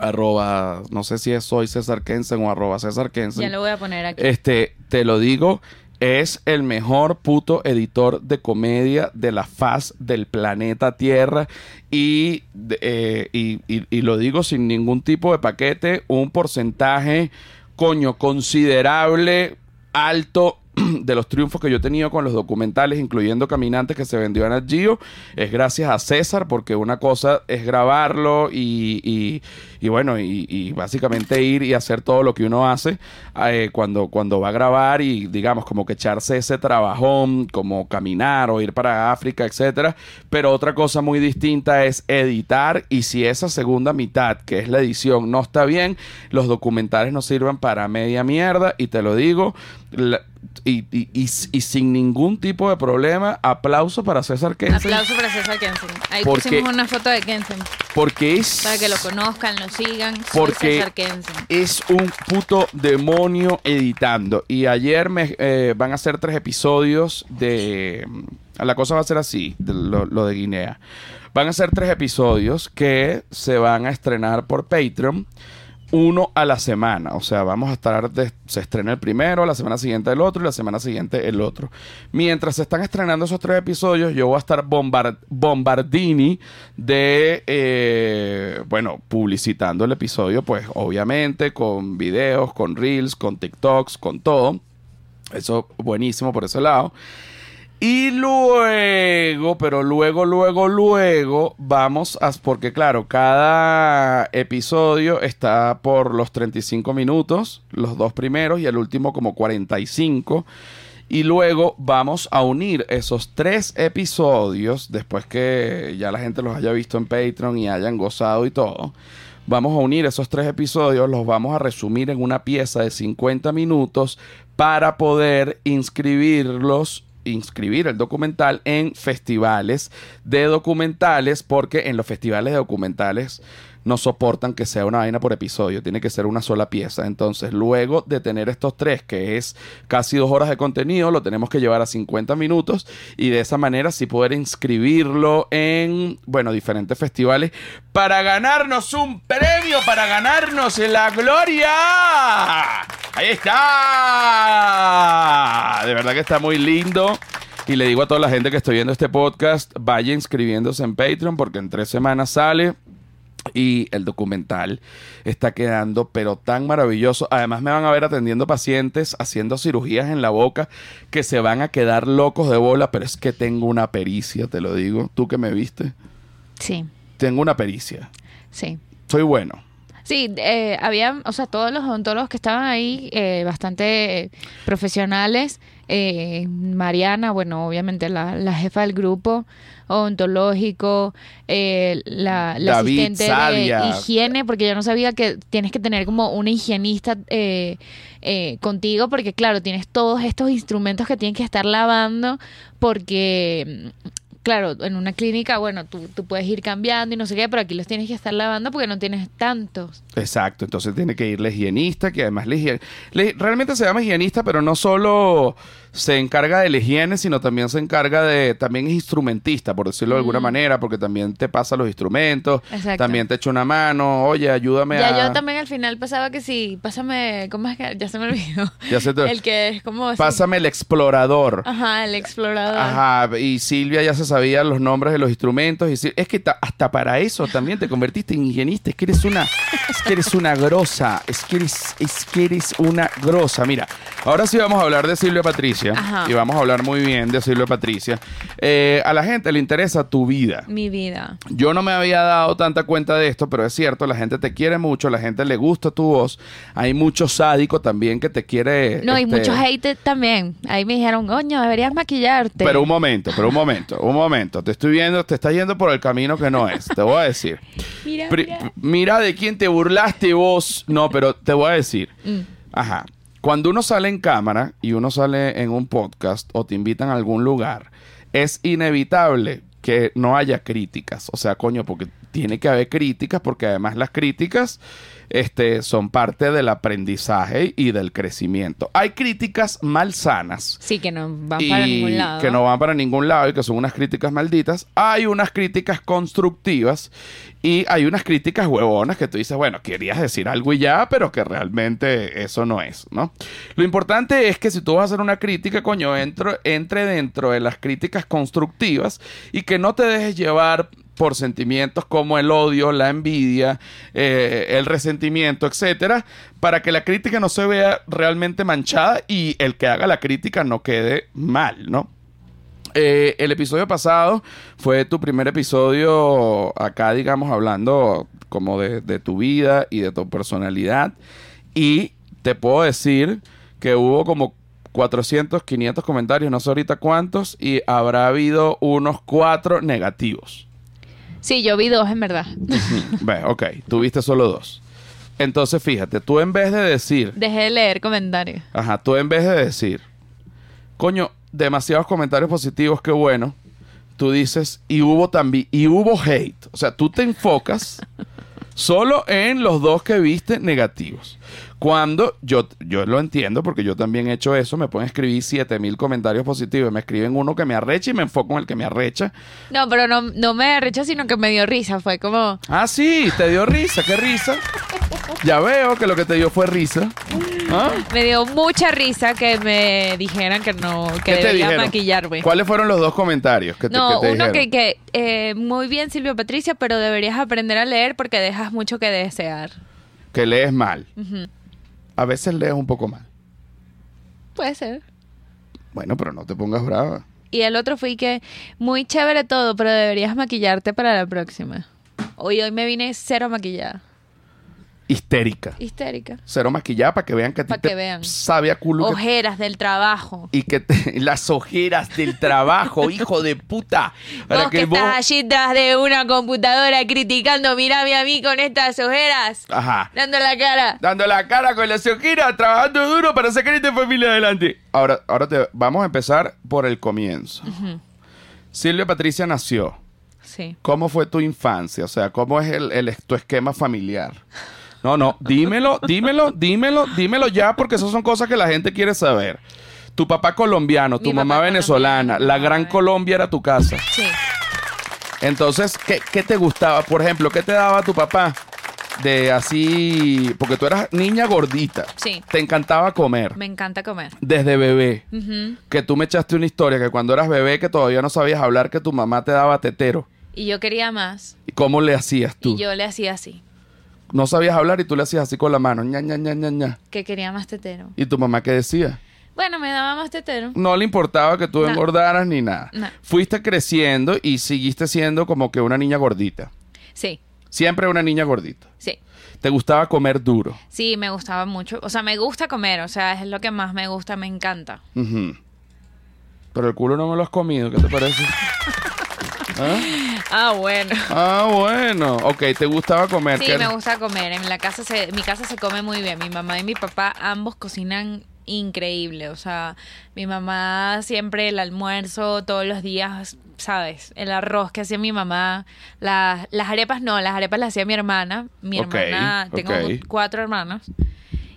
arroba, no sé si es soy César Kensen o arroba César Kensen. Ya lo voy a poner aquí. Este, te lo digo, es el mejor puto editor de comedia de la faz del planeta Tierra. Y, eh, y, y- lo digo sin ningún tipo de paquete, un porcentaje, coño, considerable, alto de los triunfos que yo he tenido con los documentales, incluyendo Caminantes que se vendió en Geo, es gracias a César, porque una cosa es grabarlo y- y bueno, y, y básicamente ir y hacer todo lo que uno hace eh, cuando, cuando va a grabar y digamos como que echarse ese trabajón, como caminar o ir para África, etcétera. Pero otra cosa muy distinta es editar y si esa segunda mitad, que es la edición, no está bien, los documentales no sirven para media mierda y te lo digo. la- y, y- y- y sin ningún tipo de problema, aplauso para César Kensen. Aplauso para César Kensen. Ahí Porque- pusimos una foto de Kensen Porque es. para que lo conozcan, lo sigan. Porque es un puto demonio editando. Y ayer me eh, van a ser tres episodios de. La cosa va a ser así, de lo, lo de Guinea. Van a ser tres episodios que se van a estrenar por Patreon. Uno a la semana. O sea, vamos a estar. se estrena el primero, la semana siguiente el otro y la semana siguiente el otro. Mientras se están estrenando esos tres episodios, yo voy a estar bombar- bombardini de. eh, bueno, publicitando el episodio, pues obviamente con videos, con reels, con TikToks, con todo. Eso buenísimo por ese lado. Y luego, pero luego, luego, luego, vamos a... Porque claro, cada episodio está por los 35 minutos, los dos primeros y el último como 45. Y luego vamos a unir esos tres episodios, después que ya la gente los haya visto en Patreon y hayan gozado y todo. Vamos a unir esos tres episodios, los vamos a resumir en una pieza de 50 minutos para poder inscribirlos inscribir el documental en festivales de documentales porque en los festivales de documentales no soportan que sea una vaina por episodio, tiene que ser una sola pieza. Entonces, luego de tener estos tres, que es casi dos horas de contenido, lo tenemos que llevar a 50 minutos y de esa manera sí poder inscribirlo en, bueno, diferentes festivales para ganarnos un premio, para ganarnos la gloria. Ahí está. De verdad que está muy lindo. Y le digo a toda la gente que estoy viendo este podcast, vaya inscribiéndose en Patreon porque en tres semanas sale. Y el documental está quedando, pero tan maravilloso. Además, me van a ver atendiendo pacientes, haciendo cirugías en la boca, que se van a quedar locos de bola, pero es que tengo una pericia, te lo digo. Tú que me viste, Sí, tengo una pericia. sí. Soy bueno. Sí, eh, había, o sea, todos los odontólogos que estaban ahí, eh, bastante eh, profesionales. Eh, Mariana, bueno, obviamente la, la jefa del grupo odontológico, eh, la, la David, asistente de higiene, porque yo no sabía que tienes que tener como una higienista eh, eh, contigo, porque claro, tienes todos estos instrumentos que tienes que estar lavando, porque claro, en una clínica, bueno, tú, tú puedes ir cambiando y no sé qué, pero aquí los tienes que estar lavando porque no tienes tantos. Exacto, entonces tiene que ir la higienista, que además la le- realmente se llama higienista, pero no solo se encarga de la higiene, sino también se encarga de, también es instrumentista, por decirlo de alguna manera, porque también te pasa los instrumentos, Mm. Exacto. también te echa una mano, oye, ayúdame Ya a... yo también al final pasaba que sí, pásame, ¿cómo es que? Ya se me olvidó. Ya se te- El que es como... Pásame el explorador. Ajá, el explorador. Ajá, y Silvia ya se sabía los nombres de los instrumentos. Y es que ta- hasta para eso también te convertiste en higienista. Es que eres una, es que eres una grosa. Es que eres, es que eres una grosa. Mira, ahora sí vamos a hablar de Silvia Patricia. Ajá. Y vamos a hablar muy bien de Silvia Patricia. Eh, a la gente le interesa tu vida. Mi vida. Yo no me había dado tanta cuenta de esto, pero es cierto, la gente te quiere mucho, la gente le gusta tu voz. Hay mucho sádico también que te quiere. No, y este, muchos hate también. Ahí me dijeron, coño, deberías maquillarte. Pero un momento, pero un momento, un momento. Te estoy viendo, te estás yendo por el camino que no es. Te voy a decir. Mira, mira. mira de quién te burlaste vos. No, pero te voy a decir. Mm. Ajá. Cuando uno sale en cámara y uno sale en un podcast o te invitan a algún lugar, es inevitable que no haya críticas. O sea, coño, porque tiene que haber críticas, porque además las críticas este, son parte del aprendizaje y del crecimiento. Hay críticas malsanas Sí, que no van para ningún lado. que no van para ningún lado y que son unas críticas malditas. Hay unas críticas constructivas y hay unas críticas huevonas que tú dices, bueno, querías decir algo y ya, pero que realmente eso no es, ¿no? Lo importante es que si tú vas a hacer una crítica, coño, entro- entre dentro de las críticas constructivas y que no te dejes llevar por sentimientos como el odio, la envidia, eh, el resentimiento, etcétera, para que la crítica no se vea realmente manchada y el que haga la crítica no quede mal, ¿no? Eh, el episodio pasado fue tu primer episodio acá, digamos, hablando como de, de tu vida y de tu personalidad. Y te puedo decir que hubo como 400, 500 comentarios, no sé ahorita cuántos, y habrá habido unos cuatro negativos. Sí, yo vi dos, en verdad. Ve, ok, tuviste solo dos. Entonces, fíjate, tú en vez de decir, Dejé de leer comentarios. ajá, tú en vez de decir, coño, demasiados comentarios positivos, qué bueno, tú dices, y hubo también, y hubo hate. O sea, tú te enfocas solo en los dos que viste negativos. Cuando yo, yo lo entiendo, porque yo también he hecho eso, me pueden escribir 7000 comentarios positivos, me escriben uno que me arrecha y me enfoco en el que me arrecha. No, pero no, no me arrechó, sino que me dio risa. Fue como, Ah, sí, te dio risa, qué risa. Ya veo que lo que te dio fue risa. ¿Ah? me dio mucha risa que me dijeran que no, que ¿Qué te debería dijeron? maquillarme. ¿Cuáles fueron los dos comentarios que te, No, que te uno dijeron? que, que eh, muy bien Silvia Patricia, pero deberías aprender a leer porque dejas mucho que desear. Que lees mal. A veces lees un poco mal. Puede ser. Bueno, pero no te pongas brava. Y el otro fue que muy chévere todo, pero deberías maquillarte para la próxima. Hoy hoy me vine cero maquillada. Histérica. Histérica. Cero maquillada para que vean que a ti Pa' te que vean. sabe a culo. que- Ojeras del trabajo. y que te- las ojeras del trabajo, hijo de puta. Para vos que que estás allí detrás de una computadora criticando, mirame a mí con estas ojeras, Ajá. dando la cara. Dando la cara con las ojeras, trabajando duro para sacar esta familia adelante. Ahora, ahora te, vamos a empezar por el comienzo. Silvia Patricia nació. Sí. ¿Cómo fue tu infancia? O sea, ¿cómo es el, el- tu esquema familiar? No, no, dímelo, dímelo, dímelo, dímelo ya, porque esas son cosas que la gente quiere saber. Tu papá colombiano, tu Mi mamá papá venezolana, colombiano, la gran Colombia era tu casa. Sí. Entonces, ¿qué, qué te gustaba? Por ejemplo, ¿qué te daba tu papá? De así, porque tú eras niña gordita. Sí. Te encantaba comer. Me encanta comer. Desde bebé. Que tú me echaste una historia que cuando eras bebé que todavía no sabías hablar que tu mamá te daba tetero. Y yo quería más. ¿Y cómo le hacías tú? Y yo le hacía así, No sabías hablar y tú le hacías así con la mano, ña, ña, ña, ña, ña. que quería más tetero. ¿Y tu mamá qué decía? Bueno, me daba más tetero. No le importaba que tú No. engordaras ni nada. No. Fuiste creciendo y seguiste siendo como que una niña gordita. Sí, Siempre una niña gordita. sí. Te gustaba comer duro. Sí, me gustaba mucho. O sea, me gusta comer. O sea, es lo que más me gusta, me encanta. Pero el culo no me lo has comido, ¿qué te parece? ¿Ah? Ah, bueno. Ah, bueno. Ok, te gustaba comer. Sí, ¿qué me gusta comer. En la casa se, mi casa se come muy bien. Mi mamá y mi papá ambos cocinan increíble. O sea, mi mamá siempre el almuerzo todos los días, ¿sabes? El arroz que hacía mi mamá. La- las arepas no, las arepas las hacía mi hermana. Mi Ok, hermana, tengo cuatro hermanos.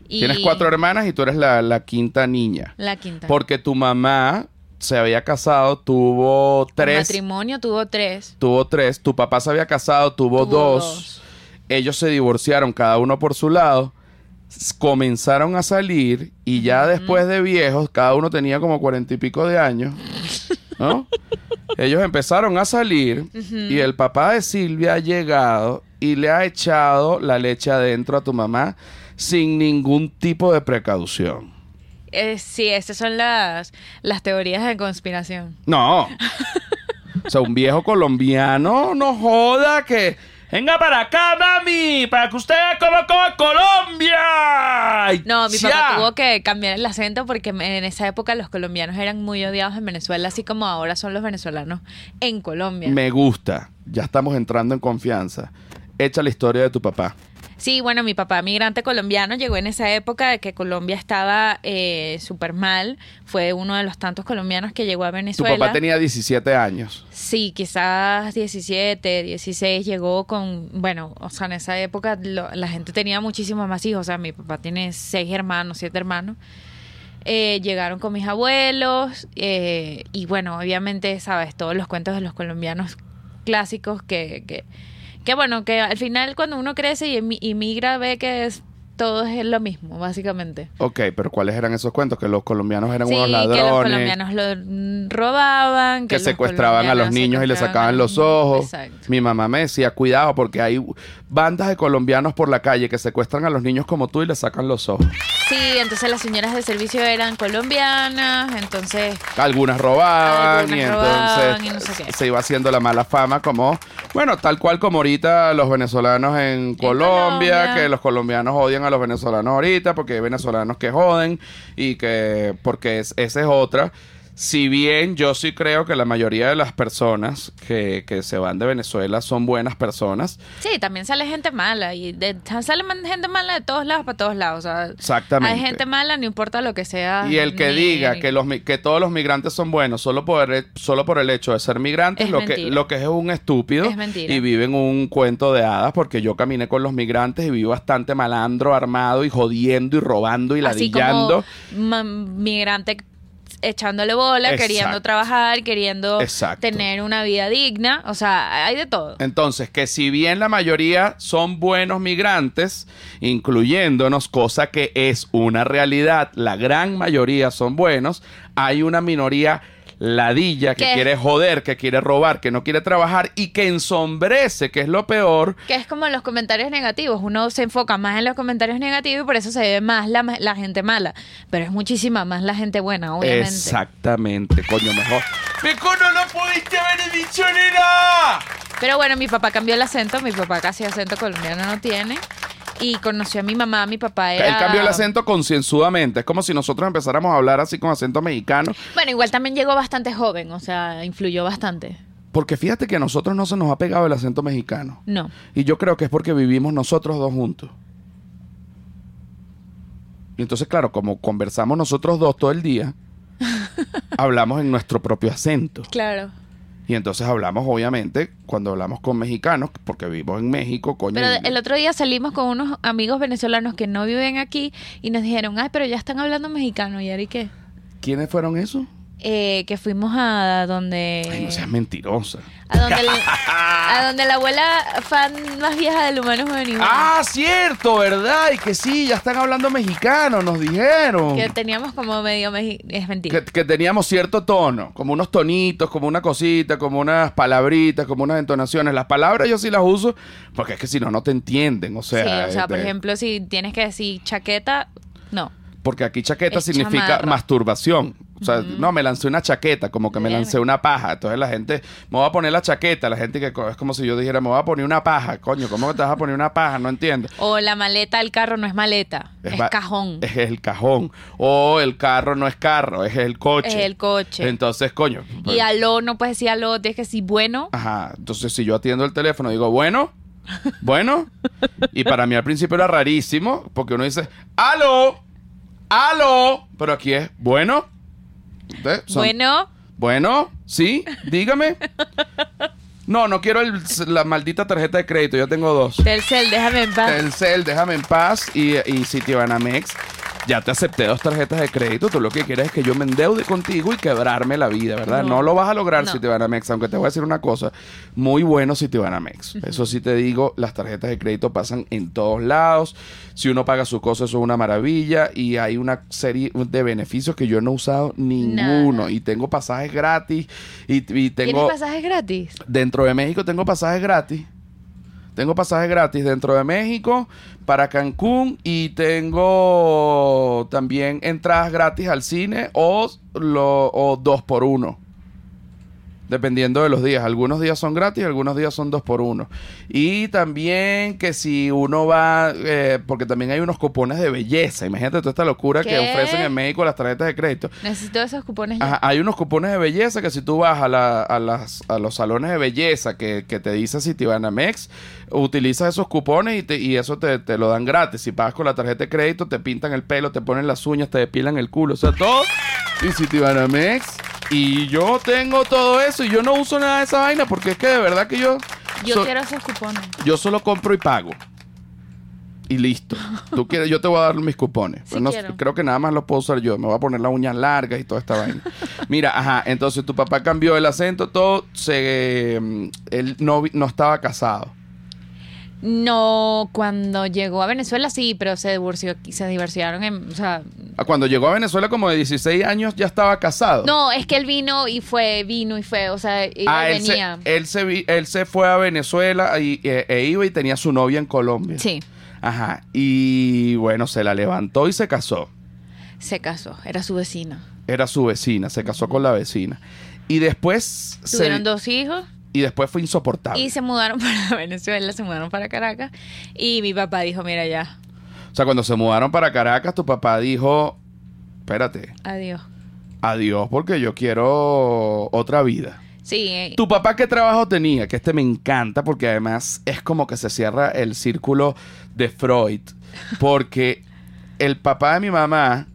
Y Tienes cuatro hermanas y tú eres la, la quinta niña. La quinta. Porque tu mamá se había casado, tuvo El tres. matrimonio tuvo tres. Tuvo tres. Tu papá se había casado, tuvo, Tuvo dos. dos. Ellos se divorciaron, cada uno por su lado. Comenzaron a salir y ya después de viejos, cada uno tenía como cuarenta y pico de años. ¿No? Ellos empezaron a salir y el papá de Silvia ha llegado y le ha echado la leche adentro a tu mamá sin ningún tipo de precaución. Eh, sí, esas son las, las teorías de conspiración. No. O sea, un viejo colombiano no joda que. Venga para acá, mami, para que usted cómo come Colombia. No, mi ya. papá tuvo que cambiar el acento porque en esa época los colombianos eran muy odiados en Venezuela, así como ahora son los venezolanos en Colombia. Me gusta. Ya estamos entrando en confianza. Echa la historia de tu papá. Sí, bueno, mi papá migrante colombiano llegó en esa época de que Colombia estaba eh, súper mal. Fue uno de los tantos colombianos que llegó a Tu Venezuela. papá tenía 17 años. Sí, quizás 17, 16 llegó con, bueno, o sea, en esa época lo- la gente tenía muchísimos más hijos, o sea, mi papá tiene seis hermanos, siete hermanos. Eh, llegaron con mis abuelos eh, y bueno, obviamente, sabes, todos los cuentos de los colombianos clásicos que, que, que bueno, que al final cuando uno crece y inmigra ve que es, todo es lo mismo, básicamente. Ok, pero ¿cuáles eran esos cuentos? Que los colombianos eran Sí, unos que los ladrones. colombianos lo robaban, que los secuestraban a los niños y a sacaban los ojos. Exacto. Mi mamá me decía, cuidado, porque hay bandas de colombianos por la calle que secuestran a los niños como tú y les sacan los ojos. Sí, entonces las señoras de servicio eran colombianas, entonces Algunas robaban Algunas y robaban entonces y no sé qué. se iba haciendo la mala fama como, bueno, tal cual como ahorita los venezolanos en Colombia, Colombia. que los colombianos odian a los venezolanos ahorita porque hay venezolanos que joden y que porque es- esa es otra. Si bien yo sí creo que la mayoría de las personas que, que se van de Venezuela son buenas personas, sí, también sale gente mala y de- sale gente mala de todos lados para todos lados, o sea, Exactamente. hay gente mala no importa lo que sea. Y el que ni- diga que los que todos los migrantes son buenos solo por el, solo por el hecho de ser migrantes, Es lo que lo que es un estúpido Es mentira. y vive en un cuento de hadas porque yo caminé con los migrantes y vi bastante malandro, armado y jodiendo y robando y así ladillando. como migrante echándole bola, Exacto. queriendo trabajar, queriendo Exacto. tener una vida digna, o sea, hay de todo. Entonces, que si bien la mayoría son buenos migrantes, incluyéndonos, cosa que es una realidad, la gran mayoría son buenos, hay una minoría ladilla que ¿Qué? quiere joder, que quiere robar, que no quiere trabajar y que ensombrece, que es lo peor. Que es como los comentarios negativos. Uno se enfoca más en los comentarios negativos y por eso se ve más la, la gente mala. Pero es muchísima más la gente buena, obviamente. Exactamente, coño, mejor. ¡Mejor no pudiste haber dicho! Pero bueno, mi papá cambió el acento. Mi papá casi acento colombiano no tiene. Y conoció a mi mamá. Mi papá era... Él cambió el acento concienzudamente. Es como si nosotros empezáramos a hablar así con acento mexicano. Bueno, igual también llegó bastante joven. O sea, influyó bastante. Porque fíjate que a nosotros no se nos ha pegado el acento mexicano. No. Y yo creo que es porque vivimos nosotros dos juntos. Y entonces, claro, como conversamos nosotros dos todo el día, hablamos en nuestro propio acento. Claro. Y entonces hablamos, obviamente, cuando hablamos con mexicanos, porque vivimos en México, coño. Pero el otro día salimos con unos amigos venezolanos que no viven aquí y nos dijeron, ay, pero ya están hablando mexicano. ¿Y ahora qué? ¿Quiénes fueron esos? Eh, que fuimos a donde... Ay, no seas mentirosa. A donde, la, a donde la abuela fan más vieja del humano animal. Ah, cierto, ¿verdad? Y que sí, ya están hablando mexicano, nos dijeron. Que teníamos como medio... Es mentira. Que, que teníamos cierto tono, como unos tonitos, como una cosita, como unas palabritas, como unas entonaciones. Las palabras yo sí las uso porque es que si no, no te entienden. O sea, sí, o sea, por este, ejemplo, si tienes que decir chaqueta, no. Porque aquí chaqueta Es significa chamarra. masturbación. O sea, no, me lancé una chaqueta, como que me Bien. lancé una paja. Entonces la gente, me voy a poner la chaqueta. La gente que es como si yo dijera, me voy a poner una paja. Coño, ¿cómo que te vas a poner una paja? No entiendo. O la maleta del carro no es maleta, es, va- cajón. Es el cajón. O el carro no es carro, es el coche. Es el coche. Entonces, coño. pues- Y aló, no puedes decir aló, tienes que decir bueno. Ajá. Entonces, si yo atiendo el teléfono, digo, bueno, bueno. Y para mí al principio era rarísimo, porque uno dice, aló, aló. Pero aquí es, bueno. Son- Bueno, Bueno, sí, dígame. No, no quiero el- la maldita tarjeta de crédito, yo tengo dos. Telcel, déjame en paz. Telcel, déjame en paz y, y Citibanamex. Ya te acepté dos tarjetas de crédito. Tú lo que quieres es que yo me endeude contigo y quebrarme la vida, ¿verdad? No, No. lo vas a lograr No. Citibanamex, aunque te voy a decir una cosa. Muy bueno Citibanamex. Eso sí te digo, las tarjetas de crédito pasan en todos lados. Si uno paga su cosa, eso es una maravilla. Y hay una serie de beneficios que yo no he usado ninguno. Nada. Y tengo pasajes gratis. Y, y ¿Tienes tengo... pasajes gratis? Dentro de México tengo pasajes gratis. Tengo pasajes gratis dentro de México para Cancún y tengo también entradas gratis al cine o, lo, o dos por uno. Dependiendo de los días. Algunos días son gratis, algunos días son dos por uno. Y también que si uno va, eh, porque también hay unos cupones de belleza. Imagínate toda esta locura que ofrecen en México las tarjetas de crédito. Necesito esos cupones ya. Ajá, hay unos cupones de belleza que si tú vas a, la- a las, a los salones de belleza que, que te dice Citibanamex, utilizas esos cupones y, te- y eso te, te lo dan gratis. Si pagas con la tarjeta de crédito, te pintan el pelo, te ponen las uñas, te depilan el culo, o sea, todo. Y Citibanamex. Y yo tengo todo eso y yo no uso nada de esa vaina porque es que de verdad que yo... Yo so- quiero esos cupones. yo solo compro y pago. Y listo. Tú quieres, yo te voy a dar mis cupones. Sí no- creo que nada más los puedo usar yo. Me voy a poner las uñas largas y toda esta vaina. Mira, ajá. Entonces tu papá cambió el acento, todo. Se, mm, él no, no estaba casado. No, cuando llegó a Venezuela sí, pero se divorció, se divorciaron en, o sea, Ah, Cuando llegó a Venezuela, como de 16 años, ya estaba casado. no, es que él vino y fue, vino y fue, o sea, iba Ah, y él se, venía. él, se vi- él se fue a Venezuela y, e, e iba y tenía su novia en Colombia. Sí, Ajá. Y bueno, se la levantó y se casó. se casó, era su vecino. Era su vecina, se casó con la vecina. Y después se- Tuvieron dos hijos y después fue insoportable. y se mudaron para Venezuela, se mudaron para Caracas y mi papá dijo, mira ya, O sea, cuando se mudaron para Caracas, tu papá dijo, espérate, adiós. adiós porque yo quiero otra vida. Sí, eh, ¿Tu papá qué trabajo tenía? Que este me encanta porque además es como que se cierra el círculo de Freud. Porque el papá de mi mamá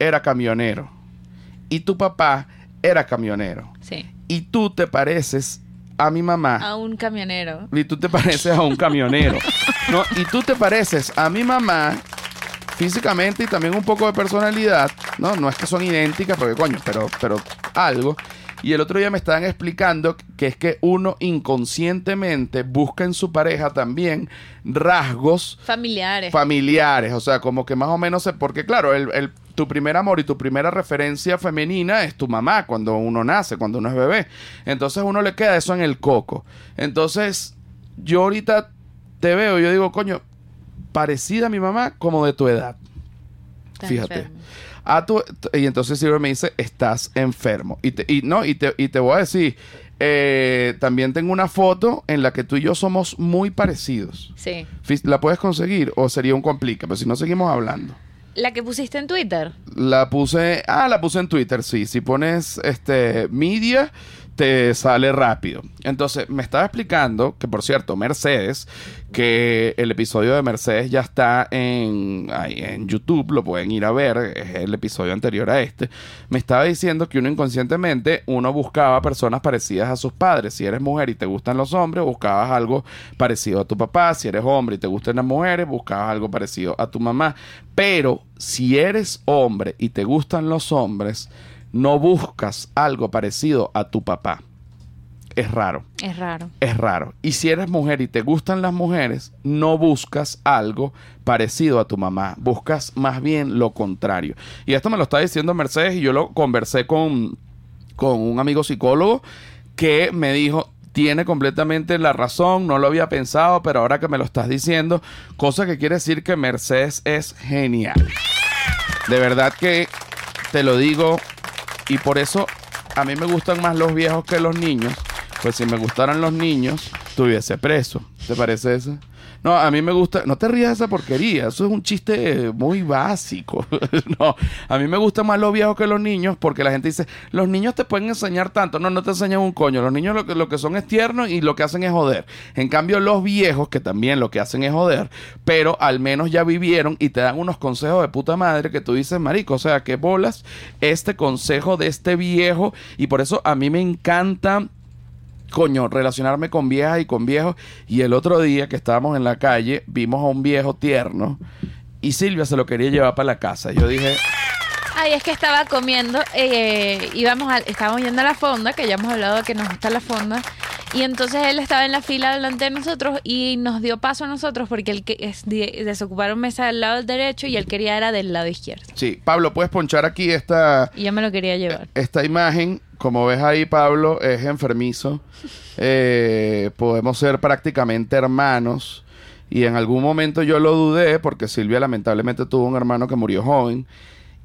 era camionero. Y tu papá era camionero. sí, Y tú te pareces a mi mamá. a un camionero. Y tú te pareces a un camionero. ¿no? Y tú te pareces a mi mamá físicamente y también un poco de personalidad. No, no es que son idénticas, porque coño, pero, pero algo. Y el otro día me estaban explicando que es que uno inconscientemente busca en su pareja también rasgos Familiares. familiares, o sea, como que más o menos, se- porque claro, el, el- tu primer amor y tu primera referencia femenina es tu mamá cuando uno nace, cuando uno es bebé. Entonces uno le queda eso en el coco. Entonces, yo ahorita te veo, yo digo, coño, parecida a mi mamá como de tu edad. Fíjate. enfermo. A tu- y entonces Silver me dice, estás enfermo. Y, te, y no, y te, y te voy a decir, eh, también tengo una foto en la que tú y yo somos muy parecidos. Sí. ¿La puedes conseguir o sería un complica? Pero si no seguimos hablando. La que pusiste en Twitter. La puse, ah, la puse en Twitter, sí. Si pones este media, te sale rápido. Entonces, me estaba explicando que, por cierto, Mercedes, que el episodio de Mercedes ya está en, ahí en YouTube, lo pueden ir a ver, es el episodio anterior a este. Me estaba diciendo que uno inconscientemente, uno buscaba personas parecidas a sus padres. Si eres mujer y te gustan los hombres, buscabas algo parecido a tu papá. Si eres hombre y te gustan las mujeres, buscabas algo parecido a tu mamá. Pero si eres hombre y te gustan los hombres, no buscas algo parecido a tu papá. Es raro. Es raro. Es raro. Y si eres mujer y te gustan las mujeres, no buscas algo parecido a tu mamá. Buscas más bien lo contrario. Y esto me lo está diciendo Mercedes y yo lo conversé con, con un amigo psicólogo que me dijo, tiene completamente la razón, no lo había pensado, pero ahora que me lo estás diciendo, cosa que quiere decir que Mercedes es genial. De verdad que te lo digo y por eso a mí me gustan más los viejos que los niños. Pues si me gustaran los niños, estuviese preso. ¿Te parece eso? No, a mí me gusta. No te rías de esa porquería. Eso es un chiste muy básico. no, a mí me gustan más los viejos que los niños porque la gente dice: Los niños te pueden enseñar tanto. No, no te enseñan un coño. Los niños lo que, lo que son es tiernos y lo que hacen es joder. En cambio, los viejos, que también lo que hacen es joder, pero al menos ya vivieron y te dan unos consejos de puta madre que tú dices, marico. O sea, que bolas este consejo de este viejo. Y por eso a mí me encanta coño, relacionarme con viejas y con viejos. Y el otro día que estábamos en la calle, vimos a un viejo tierno y Silvia se lo quería llevar para la casa. Yo dije, Ay, es que estaba comiendo, eh, íbamos a, estábamos yendo a la fonda, que ya hemos hablado de que nos gusta la fonda, y entonces él estaba en la fila delante de nosotros y nos dio paso a nosotros porque él que es, de- desocuparon mesa del lado derecho y él quería era del lado izquierdo. sí, Pablo, puedes ponchar aquí esta, Y yo me lo quería llevar. esta imagen. Como ves ahí, Pablo es enfermizo. Eh, podemos ser prácticamente hermanos. Y en algún momento yo lo dudé porque Silvia lamentablemente tuvo un hermano que murió joven.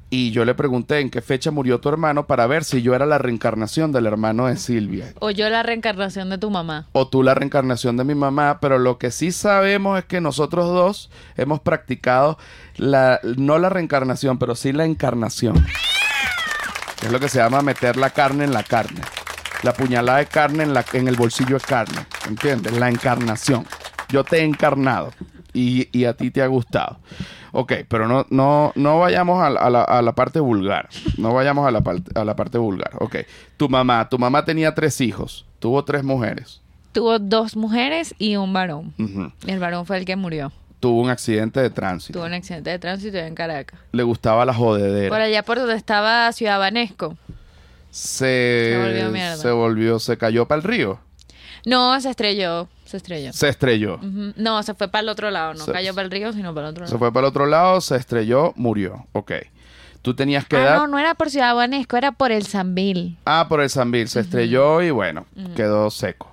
Y yo le pregunté en qué fecha murió tu hermano para ver si yo era la reencarnación del hermano de Silvia. O yo la reencarnación de tu mamá. o tú la reencarnación de mi mamá, pero lo que sí sabemos es que nosotros dos hemos practicado la, no la reencarnación, pero sí la encarnación. Es lo que se llama meter la carne en la carne. La puñalada de carne en, la, en el bolsillo de carne. ¿Entiendes? La encarnación. Yo te he encarnado y, y a ti te ha gustado. Ok, pero no, no, no vayamos a la, a la- a la parte vulgar. No vayamos a la, parte, a la parte vulgar. Ok, tu mamá. Tu mamá tenía tres hijos. Tuvo tres mujeres. Tuvo dos mujeres y un varón. El varón fue el que murió. Tuvo un accidente de tránsito. Tuvo un accidente de tránsito en Caracas. Le gustaba la jodedera. Por allá por donde estaba Ciudad Banesco. Se, Se volvió mierda. se volvió, se cayó para el río. No, se estrelló. Se estrelló. Se estrelló. No, se fue para el otro lado. No Se- cayó para el río, sino para el otro Se lado. fue para el otro lado, se estrelló, murió. Ok. Tú tenías que Ah, dar. no, no era por Ciudad Banesco, era por el Sambil. Ah, por el Sambil. Se estrelló y bueno, quedó seco.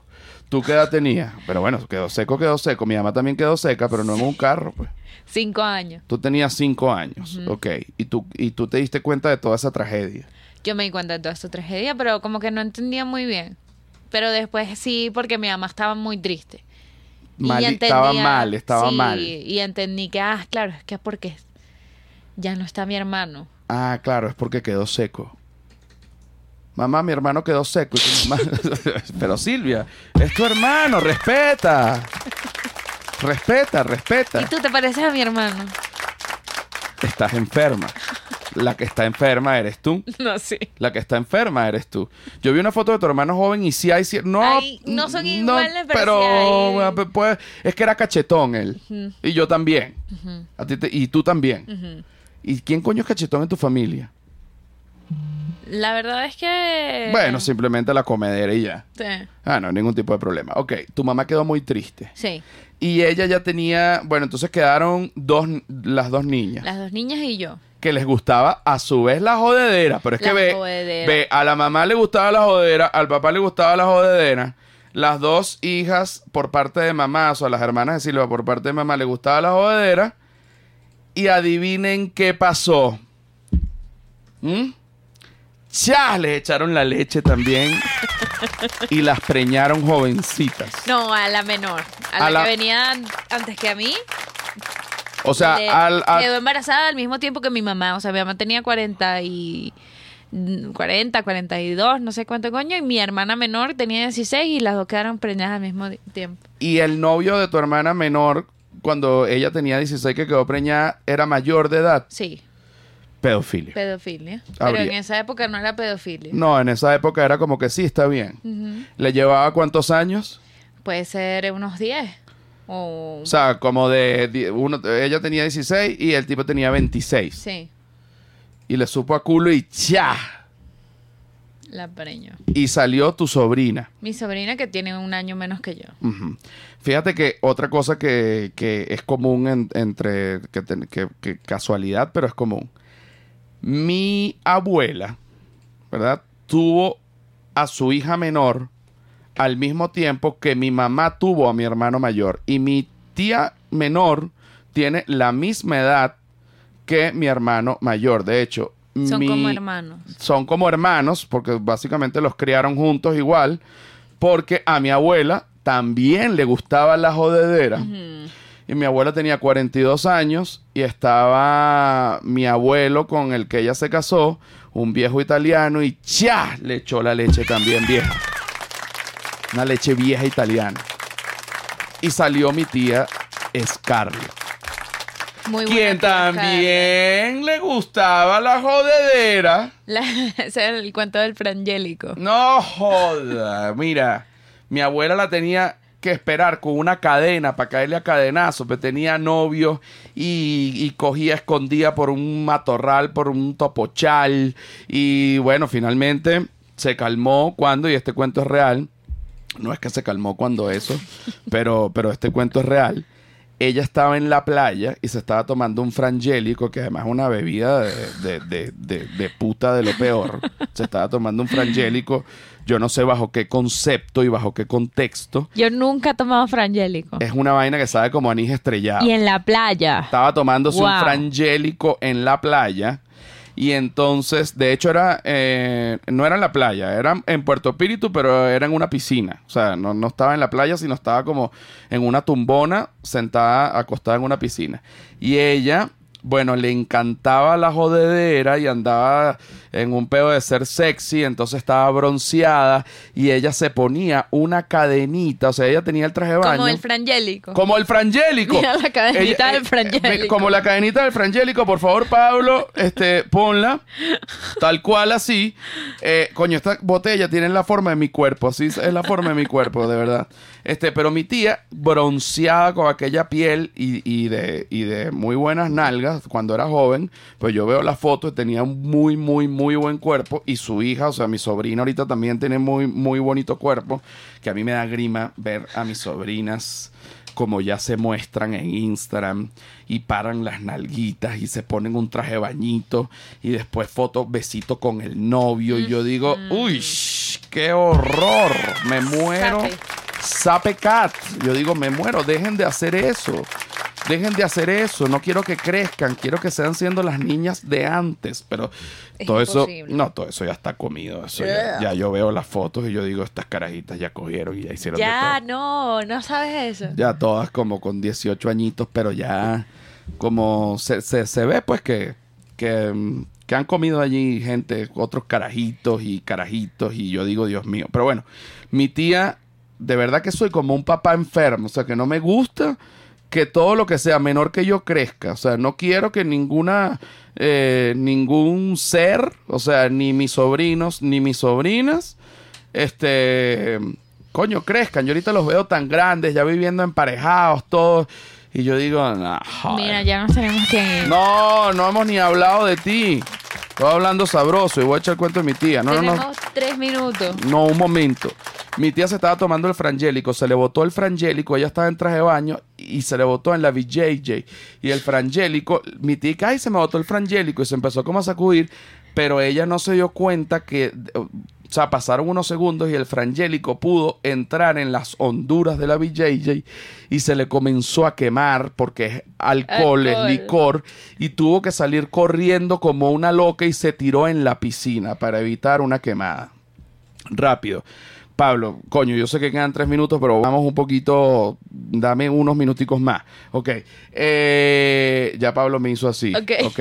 ¿Tú qué edad tenías? Pero bueno, quedó seco, quedó seco. Mi mamá también quedó seca, pero no en un carro, pues. Cinco años. Tú tenías cinco años, ok. Y tú, y tú te diste cuenta de toda esa tragedia. Yo me di cuenta de toda esta tragedia, pero como que no entendía muy bien. Pero después sí, porque mi mamá estaba muy triste. Y Mal- entendía- estaba mal, estaba sí, mal. Y entendí que, ah, claro, es que es porque ya no está mi hermano. Ah, claro, es porque quedó seco. Mamá, mi hermano quedó seco. Y mamá- Pero Silvia, es tu hermano, respeta. Respeta, ¿Y respeta. tú te pareces a mi hermano? Estás enferma. La que está enferma eres tú. No, sí. La que está enferma eres tú. Yo vi una foto de tu hermano joven y sí hay... cier- No, Ay, no son iguales, pero pero sí bueno, pues, pues, es que era cachetón él. Y yo también. A ti te- y tú también. ¿Y quién coño es cachetón en tu familia? La verdad es que... Bueno, simplemente la comedera y ya. Sí. Ah, no, ningún tipo de problema. Ok, tu mamá quedó muy triste. Sí. Y ella ya tenía, bueno, entonces quedaron dos, las dos niñas. Las dos niñas y yo. Que les gustaba a su vez la jodedera. Pero es que ve, jodedera. ve, a la mamá le gustaba la jodedera, al papá le gustaba la jodedera. Las dos hijas por parte de mamá, o sea, las hermanas de Silvia por parte de mamá le gustaba la jodedera. Y adivinen qué pasó. ¿Mm? Ya les echaron la leche también. y las preñaron jovencitas. No, a la menor. A, A la, que venía antes que a mí. O sea, le- al, quedó embarazada al mismo tiempo que mi mamá. O sea, mi mamá tenía 40 y... 40, 42, no sé cuánto coño. Y mi hermana menor tenía 16 y las dos quedaron preñadas al mismo tiempo. y el novio de tu hermana menor, cuando ella tenía 16 que quedó preñada, era mayor de edad. Sí, Pedofilia. pedofilia. Pero en esa época no era pedofilia. No, en esa época era como que sí, está bien. ¿Le llevaba cuántos años? Puede ser unos 10. O... O sea, como de... Uno, ella tenía 16 y el tipo tenía 26. sí. Y le supo a culo y ¡cha! La preñó. y salió tu sobrina. Mi sobrina que tiene un año menos que yo. Fíjate que otra cosa que, que es común en- entre que, que- que casualidad, pero es común. Mi abuela, ¿verdad? Tuvo a su hija menor al mismo tiempo que mi mamá tuvo a mi hermano mayor. Y mi tía menor tiene la misma edad que mi hermano mayor. De hecho, Son mi- como hermanos. son como hermanos, porque básicamente los criaron juntos igual, porque a mi abuela también le gustaba la jodedera. Y mi abuela tenía 42 años y estaba mi abuelo con el que ella se casó, un viejo italiano, y ¡cha! le echó la leche también vieja. Una leche vieja italiana. Y salió mi tía Scarlett, Muy quien tía también le gustaba la jodedera. La- es el cuento del frangélico. No joda, mira, mi abuela la tenía que esperar con una cadena para caerle a cadenazo, pero tenía novio y, y cogía escondida por un matorral, por un topochal y bueno, finalmente se calmó cuando, y este cuento es real, no es que se calmó cuando eso, pero, pero este cuento es real. Ella estaba en la playa y se estaba tomando un frangélico, que además es una bebida de, de- de- de- puta de lo peor. Se estaba tomando un frangélico, yo no sé bajo qué concepto y bajo qué contexto. Yo nunca he tomado frangélico. Es una vaina que sabe como anís estrellado. Y en la playa. Estaba tomándose un Wow. frangélico en la playa. Y entonces, de hecho, era eh, no era en la playa, era en Puerto Espíritu, pero era en una piscina. O sea, no, no estaba en la playa, sino estaba como en una tumbona, sentada, acostada en una piscina. Y ella, bueno, le encantaba la jodedera y andaba en un pedo de ser sexy, entonces estaba bronceada y ella se ponía una cadenita, o sea, ella tenía el traje de baño. Como el frangélico. Como el frangélico. Mira la cadenita del eh, frangélico. como la cadenita del frangélico, por favor, Pablo, este, ponla. Tal cual así. Eh, coño, esta botella tiene la forma de mi cuerpo. Así es la forma de mi cuerpo, de verdad. Este, pero mi tía, bronceada con aquella piel y, y de, y de muy buenas nalgas, cuando era joven, pues yo veo la foto y tenía un muy, muy, muy buen cuerpo. Y su hija, o sea, mi sobrina ahorita también tiene muy, muy bonito cuerpo. Que a mí me da grima ver a mis sobrinas como ya se muestran en Instagram y paran las nalguitas y se ponen un traje bañito y después foto besito con el novio y yo digo, uy, qué horror, me muero. Sape. Sape cat. Yo digo, me muero, dejen de hacer eso. Dejen de hacer eso, no quiero que crezcan, quiero que sean siendo las niñas de antes, pero Es todo imposible. eso, no, todo eso ya está comido, eso ya, ya yo veo las fotos y yo digo, estas carajitas ya cogieron y ya hicieron de Ya, todo. no, no sabes eso. Ya todas como con 18 añitos, pero ya como se, se, se ve pues que, que, que han comido allí gente, otros carajitos y carajitos y yo digo, Dios mío. Pero bueno, mi tía, de verdad que soy como un papá enfermo, o sea que no me gusta que todo lo que sea menor que yo crezca, o sea, no quiero que ninguna, eh, ningún ser, o sea, ni mis sobrinos ni mis sobrinas, este, coño, crezcan. Yo ahorita los veo tan grandes, ya viviendo emparejados, todos. Y yo digo, nah, joder. Mira, ya nos tenemos que ir. no, no hemos ni hablado de ti. Estoy hablando sabroso y voy a echar el cuento de mi tía. No, no, tenemos no. tres minutos. No, un momento. Mi tía se estaba tomando el frangélico, se le botó el frangélico, ella estaba en traje de baño y se le botó en la VJJ. Y el frangélico, mi tía, ay, se me botó el frangélico y se empezó como a sacudir, pero ella no se dio cuenta que, o sea, pasaron unos segundos y el frangélico pudo entrar en las honduras de la VJJ y se le comenzó a quemar porque es alcohol, es Alcohol. licor y tuvo que salir corriendo como una loca y se tiró en la piscina para evitar una quemada rápido. Pablo, coño, yo sé que quedan tres minutos, pero vamos un poquito, dame unos minuticos más. Ok. Eh, ya Pablo me hizo así. Ok. Ok.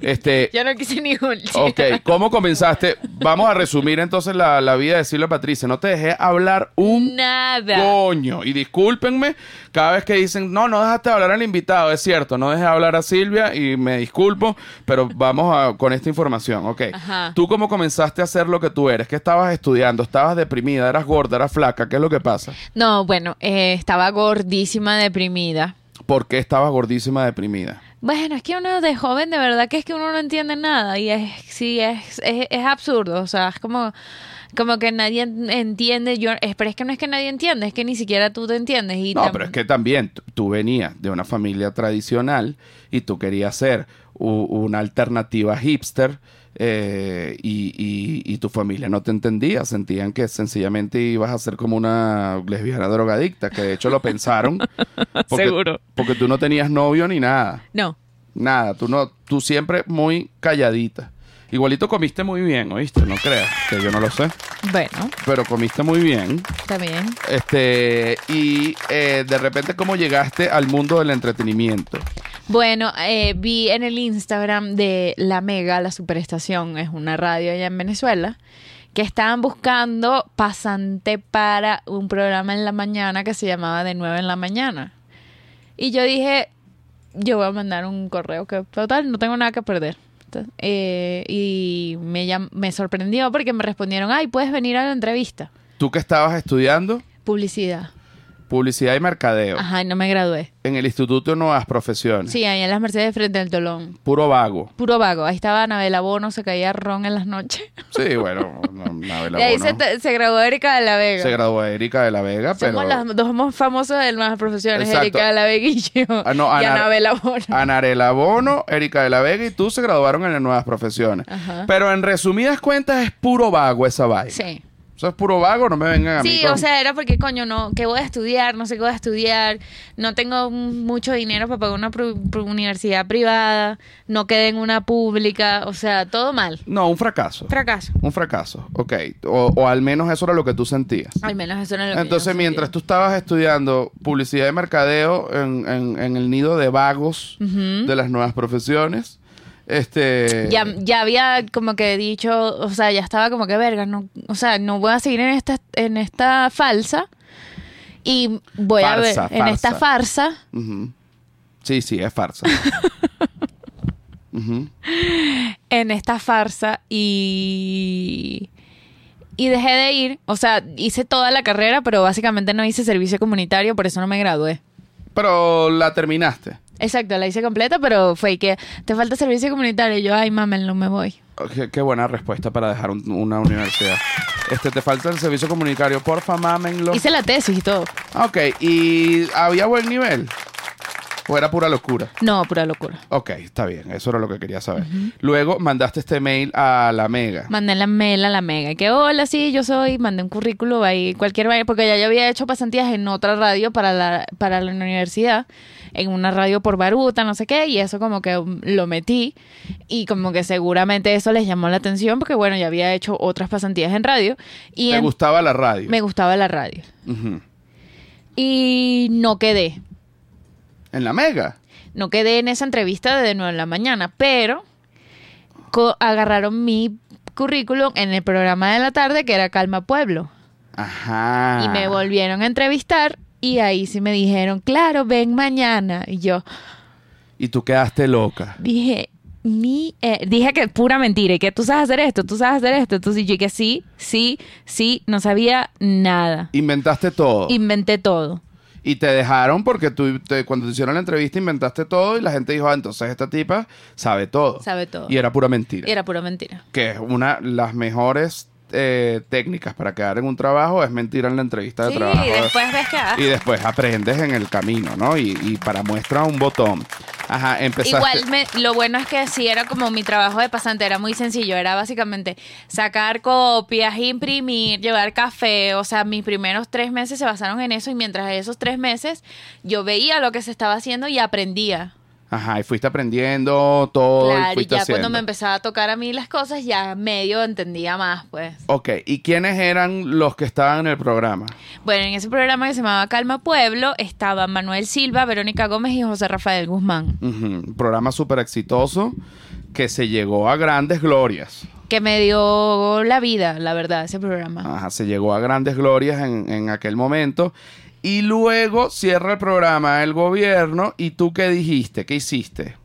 Este, Ya no quise ni un ok, ¿cómo comenzaste? Vamos a resumir entonces la, la vida de Silvia Patricia. No te dejé hablar un Nada. Coño, y discúlpenme cada vez que dicen, no, no dejaste hablar al invitado, es cierto, no dejé hablar a Silvia y me disculpo, pero vamos a- con esta información, ok. Ajá. ¿Tú cómo comenzaste a hacer lo que tú eres? ¿Qué estabas estudiando? ¿Estabas deprimida? ¿Eras gorda? ¿Eras flaca? ¿Qué es lo que pasa? No, bueno, eh, estaba gordísima, deprimida. ¿Por qué estabas gordísima deprimida? Bueno, es que uno de joven de verdad que es que uno no entiende nada y es sí es, es, es absurdo, o sea, es como como que nadie en- entiende, yo es, pero es que no es que nadie entiende, es que ni siquiera tú te entiendes y No, pero es que también tú venías de una familia tradicional y tú querías ser una alternativa hipster eh, y, y- y tu familia no te entendía, sentían que sencillamente ibas a ser como una lesbiana drogadicta, que de hecho lo pensaron. Porque, Seguro. Porque tú no tenías novio ni nada. no. Nada, tú no, tú siempre muy calladita. Igualito comiste muy bien, ¿oíste? No creas, que yo no lo sé. Bueno, Pero comiste muy bien. también. Este, y eh, de repente, ¿cómo llegaste al mundo del entretenimiento? Bueno, eh, vi en el Instagram de La Mega, la superestación, es una radio allá en Venezuela, que estaban buscando pasante para un programa en la mañana que se llamaba De 9 en la mañana. Y yo dije, yo voy a mandar un correo que total, no tengo nada que perder. Eh, y me, me sorprendió porque me respondieron, ay, puedes venir a la entrevista. ¿Tú que estabas estudiando? Publicidad. Publicidad y mercadeo. Ajá, y no me gradué. En el Instituto de Nuevas Profesiones. Sí, ahí en las Mercedes frente al Tolón. Puro vago. Puro vago. Ahí estaba Anabel Abono, se caía ron en las noches. Sí, bueno, no, Nabel De ahí se, se graduó Erika de la Vega. Se graduó Erika de la Vega, pero... Somos las dos más famosas de nuevas profesiones, Exacto. Erika de la Vega y yo. Ah, no, y Ana- Anabel Abono. Anarela Bono, Erika de la Vega y tú se graduaron en las nuevas profesiones. Ajá. Pero en resumidas cuentas es puro vago esa vaina. Sí. Eso es puro vago, no me vengan a mí. Sí, con- o sea, era porque, coño, no, ¿qué voy a estudiar? No sé qué voy a estudiar. No tengo mucho dinero para pagar una universidad privada. No quedé en una pública. O sea, todo mal. No, un fracaso. Fracaso. Un fracaso, ok. O, o al menos eso era lo que tú sentías. Al menos eso era lo que yo Entonces, mientras tú estabas estudiando publicidad y mercadeo en, en- en el nido de vagos de las nuevas profesiones, este... ya, ya había como que dicho, o sea, ya estaba como que verga, no, o sea, no voy a seguir en esta, en esta falsa y voy a ver Farsa, en esta farsa. Sí, sí, es farsa. En esta farsa y y dejé de ir, o sea, hice toda la carrera, pero básicamente no hice servicio comunitario, por eso no me gradué. Pero la terminaste. Exacto, la hice completa, pero fue que te falta servicio comunitario. Y yo, ay, mamel, no me voy. Qué, qué buena respuesta para dejar un- una universidad. Este, te falta el servicio comunitario. Porfa, mámenlo. Hice la tesis y todo. Ok, ¿y había buen nivel? ¿O era pura locura? No, pura locura. Ok, está bien, eso era lo que quería saber. Luego mandaste este mail a la Mega. Mandé la mail a la mega. y Que hola, sí, yo soy. Mandé un currículo ahí, cualquier vaina, porque ya yo había hecho pasantías en otra radio para la, para la universidad, en una radio por Baruta, no sé qué, y eso como que um, lo metí. Y como que seguramente eso les llamó la atención, porque bueno, ya había hecho otras pasantías en radio. Y ¿Te en- gustaba la radio? me gustaba la radio. Y no quedé. ¿En la Mega? No quedé en esa entrevista de de nuevo en la mañana, pero agarraron mi currículum en el programa de la tarde que era Calma Pueblo. Ajá. Y me volvieron a entrevistar y ahí sí me dijeron, claro, ven mañana. Y yo Y tú quedaste loca. dije, ni, eh, dije que pura mentira y que tú sabes hacer esto, tú sabes hacer esto. Entonces yo que sí, sí, sí, no sabía nada. Inventaste todo. Inventé todo. Y te dejaron porque tú te- cuando te hicieron la entrevista inventaste todo y la gente dijo, ah, entonces esta tipa sabe todo. Sabe todo. Y era pura mentira. Y era pura mentira. Que es una las mejores eh, técnicas para quedar en un trabajo es mentir en la entrevista de Sí, trabajo. y después ves que... ah, Y después aprendes en el camino, ¿no? Y, y para muestra un botón. Ajá, empezaste. Igual me- lo bueno es que sí era como mi trabajo de pasante, era muy sencillo, era básicamente sacar copias, imprimir, llevar café, o sea, mis primeros tres meses se basaron en eso y mientras esos tres meses yo veía lo que se estaba haciendo y aprendía. Ajá, y fuiste aprendiendo todo. y claro, y fuiste ya haciendo. cuando me empezaba a tocar a mí las cosas ya medio entendía más, pues. Ok, ¿y quiénes eran los que estaban en el programa? Bueno, en ese programa que se llamaba Calma Pueblo estaba Manuel Silva, Verónica Gómez y José Rafael Guzmán, Un programa súper exitoso que se llegó a grandes glorias. que me dio la vida, la verdad, ese programa. Ajá, se llegó a grandes glorias en, en aquel momento. Y luego cierra el programa el gobierno. ¿Y tú qué dijiste? ¿Qué hiciste?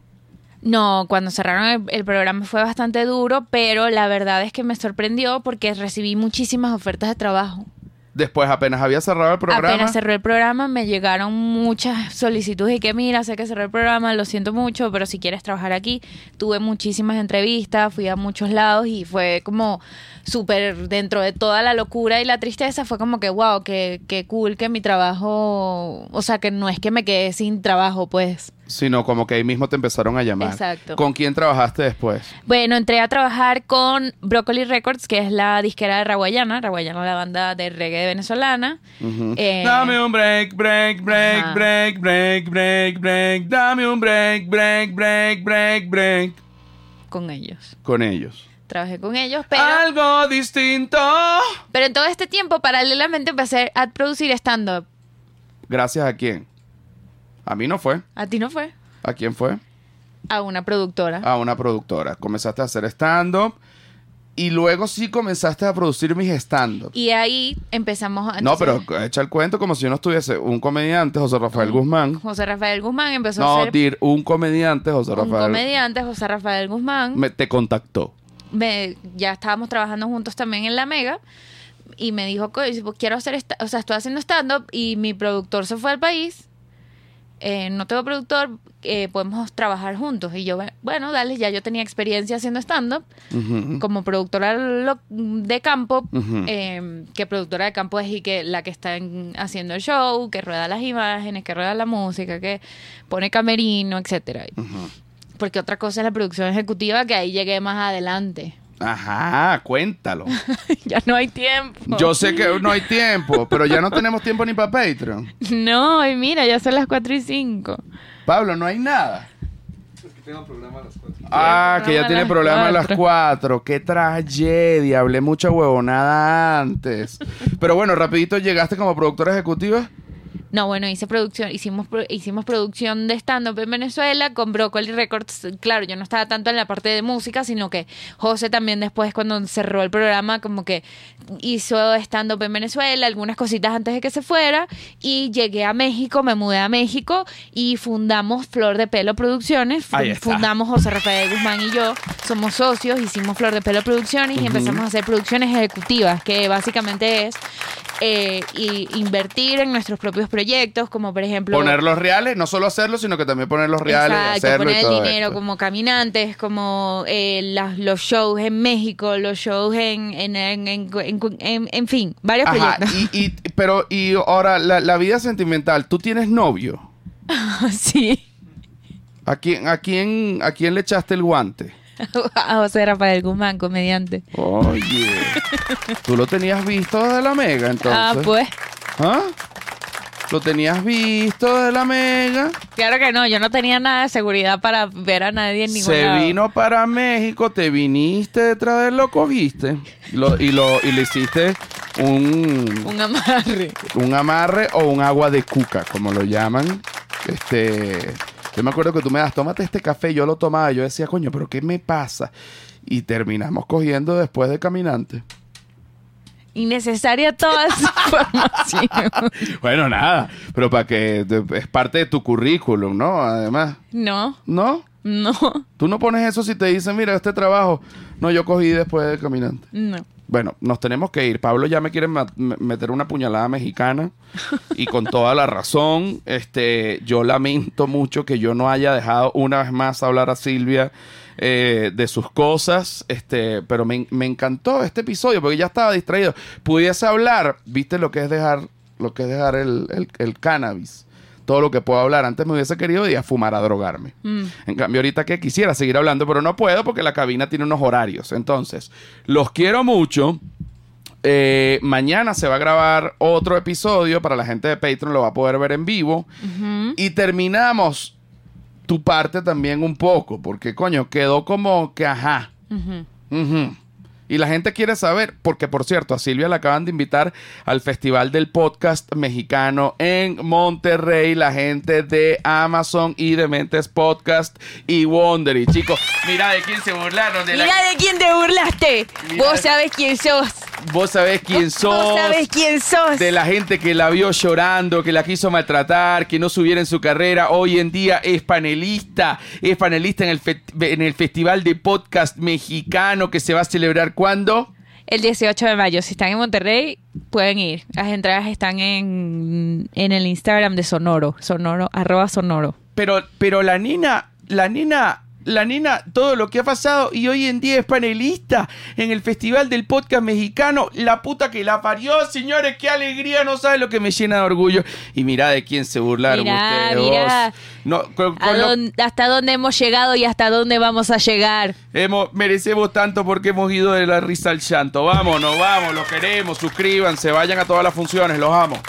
No, cuando cerraron el, el programa fue bastante duro, pero la verdad es que me sorprendió porque recibí muchísimas ofertas de trabajo. Después apenas había cerrado el programa. Apenas cerró el programa, me llegaron muchas solicitudes y que mira, sé que cerró el programa, lo siento mucho, pero si quieres trabajar aquí, tuve muchísimas entrevistas, fui a muchos lados y fue como súper dentro de toda la locura y la tristeza, fue como que wow, que, que cool que mi trabajo, o sea, que no es que me quedé sin trabajo, pues. Sino como que ahí mismo te empezaron a llamar. Exacto. ¿Con quién trabajaste después? Bueno, entré a trabajar con Broccoli Records, que es la disquera de Raguayana, Raguayana la banda de reggae venezolana. Eh, Dame un break, break, break, Ajá. break, break, break, break. Dame un break, break, break, break, break. Con ellos. Con ellos. Trabajé con ellos, pero... Algo distinto. Pero en todo este tiempo, paralelamente, empecé a producir stand-up. Gracias a quién. A mí no fue. ¿A ti no fue? ¿A quién fue? A una productora. A una productora. Comenzaste a hacer stand-up y luego sí comenzaste a producir mis stand-up. Y ahí empezamos a... No, pero echa el cuento como si yo no estuviese. Un comediante, José Rafael Guzmán. José Rafael Guzmán empezó a No, ser... dir, un comediante, José Un Rafael. comediante, José Rafael Guzmán. me- te contactó. me- ya estábamos trabajando juntos también en La Mega. Y me dijo, "Co- pues, quiero hacer, o sea, estoy haciendo stand-up y mi productor se fue al país. Eh, no tengo productor, eh, podemos trabajar juntos. Y yo, bueno, dale, ya yo tenía experiencia haciendo stand-up. Como productora de campo, eh, que productora de campo es y que la que está en- haciendo el show, que rueda las imágenes, que rueda la música, que pone camerino, etcétera. Porque otra cosa es la producción ejecutiva, que ahí llegué más adelante. Ajá, cuéntalo. ya no hay tiempo. Yo sé que no hay tiempo, pero ya no tenemos tiempo ni para Patreon. No, y mira, ya son las 4 y 5. Pablo, no hay nada. Ah, que ya tiene problema a las cuatro. 4. Qué tragedia. Hablé mucha huevonada antes. Pero bueno, rapidito llegaste como productora ejecutiva. No, bueno, hice producción, hicimos, hicimos producción de stand-up en Venezuela con Broccoli Records. Claro, yo no estaba tanto en la parte de música, sino que José también después, cuando cerró el programa, como que hizo stand-up en Venezuela, algunas cositas antes de que se fuera. Y llegué a México, me mudé a México y fundamos Flor de Pelo Producciones. Fu- Ahí está. Fundamos José Rafael Guzmán y yo. Somos socios, hicimos Flor de Pelo Producciones y empezamos a hacer producciones ejecutivas, que básicamente es eh, y invertir en nuestros propios proyectos, como por ejemplo... Poner los reales, no solo hacerlo, sino que también poner los reales, Exacto, hacerlo poner y el dinero esto. como caminantes, como eh, las- los shows en México, los shows en, en, en, en, en- fin, varios Ajá, proyectos. y, y- pero y ahora la, la vida sentimental, ¿tú tienes novio? sí. ¿A quién, a quién, a quién le echaste el guante? A José Rafael Guzmán, comediante. Oye, tú lo tenías visto desde la mega, entonces. Ah, pues. ¿Ah? ¿Lo tenías visto de la mega? Claro que no, yo no tenía nada de seguridad para ver a nadie en ningún Se lado. vino para México, te viniste detrás de él, lo cogiste. Lo- y, lo, y le hiciste un, Un amarre. un amarre o un agua de cuca, como lo llaman. Este, yo me acuerdo que tú me das, tómate este café, yo lo tomaba, yo decía, coño, pero ¿qué me pasa? Y terminamos cogiendo después de caminante. Innecesaria toda esa información. Bueno, nada, pero para que es parte de tu currículum, ¿no? Además, No, ¿no? no, Tú no pones eso si te dicen, mira, este trabajo, no, yo cogí después de caminante. no. Bueno, nos tenemos que ir. Pablo ya me quiere meter una puñalada mexicana y con toda la razón. Este, yo lamento mucho que yo no haya dejado una vez más hablar a Silvia eh, de sus cosas. Este, pero me, me encantó este episodio porque ya estaba distraído. Pudiese hablar, viste lo que es dejar, lo que es dejar el, el- el cannabis. Todo lo que puedo hablar. Antes me hubiese querido ir a fumar, a drogarme. Mm. En cambio, ahorita que quisiera seguir hablando, pero no puedo porque la cabina tiene unos horarios. Entonces, los quiero mucho. Eh, mañana se va a grabar otro episodio para la gente de Patreon, lo va a poder ver en vivo. Y terminamos tu parte también un poco, porque coño, quedó como que ajá. Y la gente quiere saber, porque por cierto, a Silvia la acaban de invitar al Festival del Podcast Mexicano en Monterrey, la gente de Amazon y de Mentes Podcast y Wondery. Chicos, mira de quién se burlaron. De la- Mira de quién te burlaste. Mira Vos de- sabés quién sos. Vos sabés quién sos. Vos sabés quién sos. De la gente que la vio llorando, que la quiso maltratar, que no subiera en su carrera. Hoy en día es panelista. Es panelista en el, fe- en el Festival de Podcast Mexicano que se va a celebrar cuándo? el 18 de mayo. Si están en Monterrey, pueden ir. Las entradas están en, en el Instagram de Sonoro, sonoro, arroba sonoro. Pero, pero la nena, la nena, la nena, todo lo que ha pasado y hoy en día es panelista en el Festival del Podcast Mexicano. La puta que la parió, señores, qué alegría, no sabe lo que me llena de orgullo. Y mirá de quién se burlaron Mirá, ustedes. mirá. No, con- ¿A con lo- dónde- ¿Hasta dónde hemos llegado y hasta dónde vamos a llegar? hemos- merecemos tanto porque hemos ido de la risa al llanto. Vámonos, vamos, los queremos, suscríbanse, vayan a todas las funciones, los amo.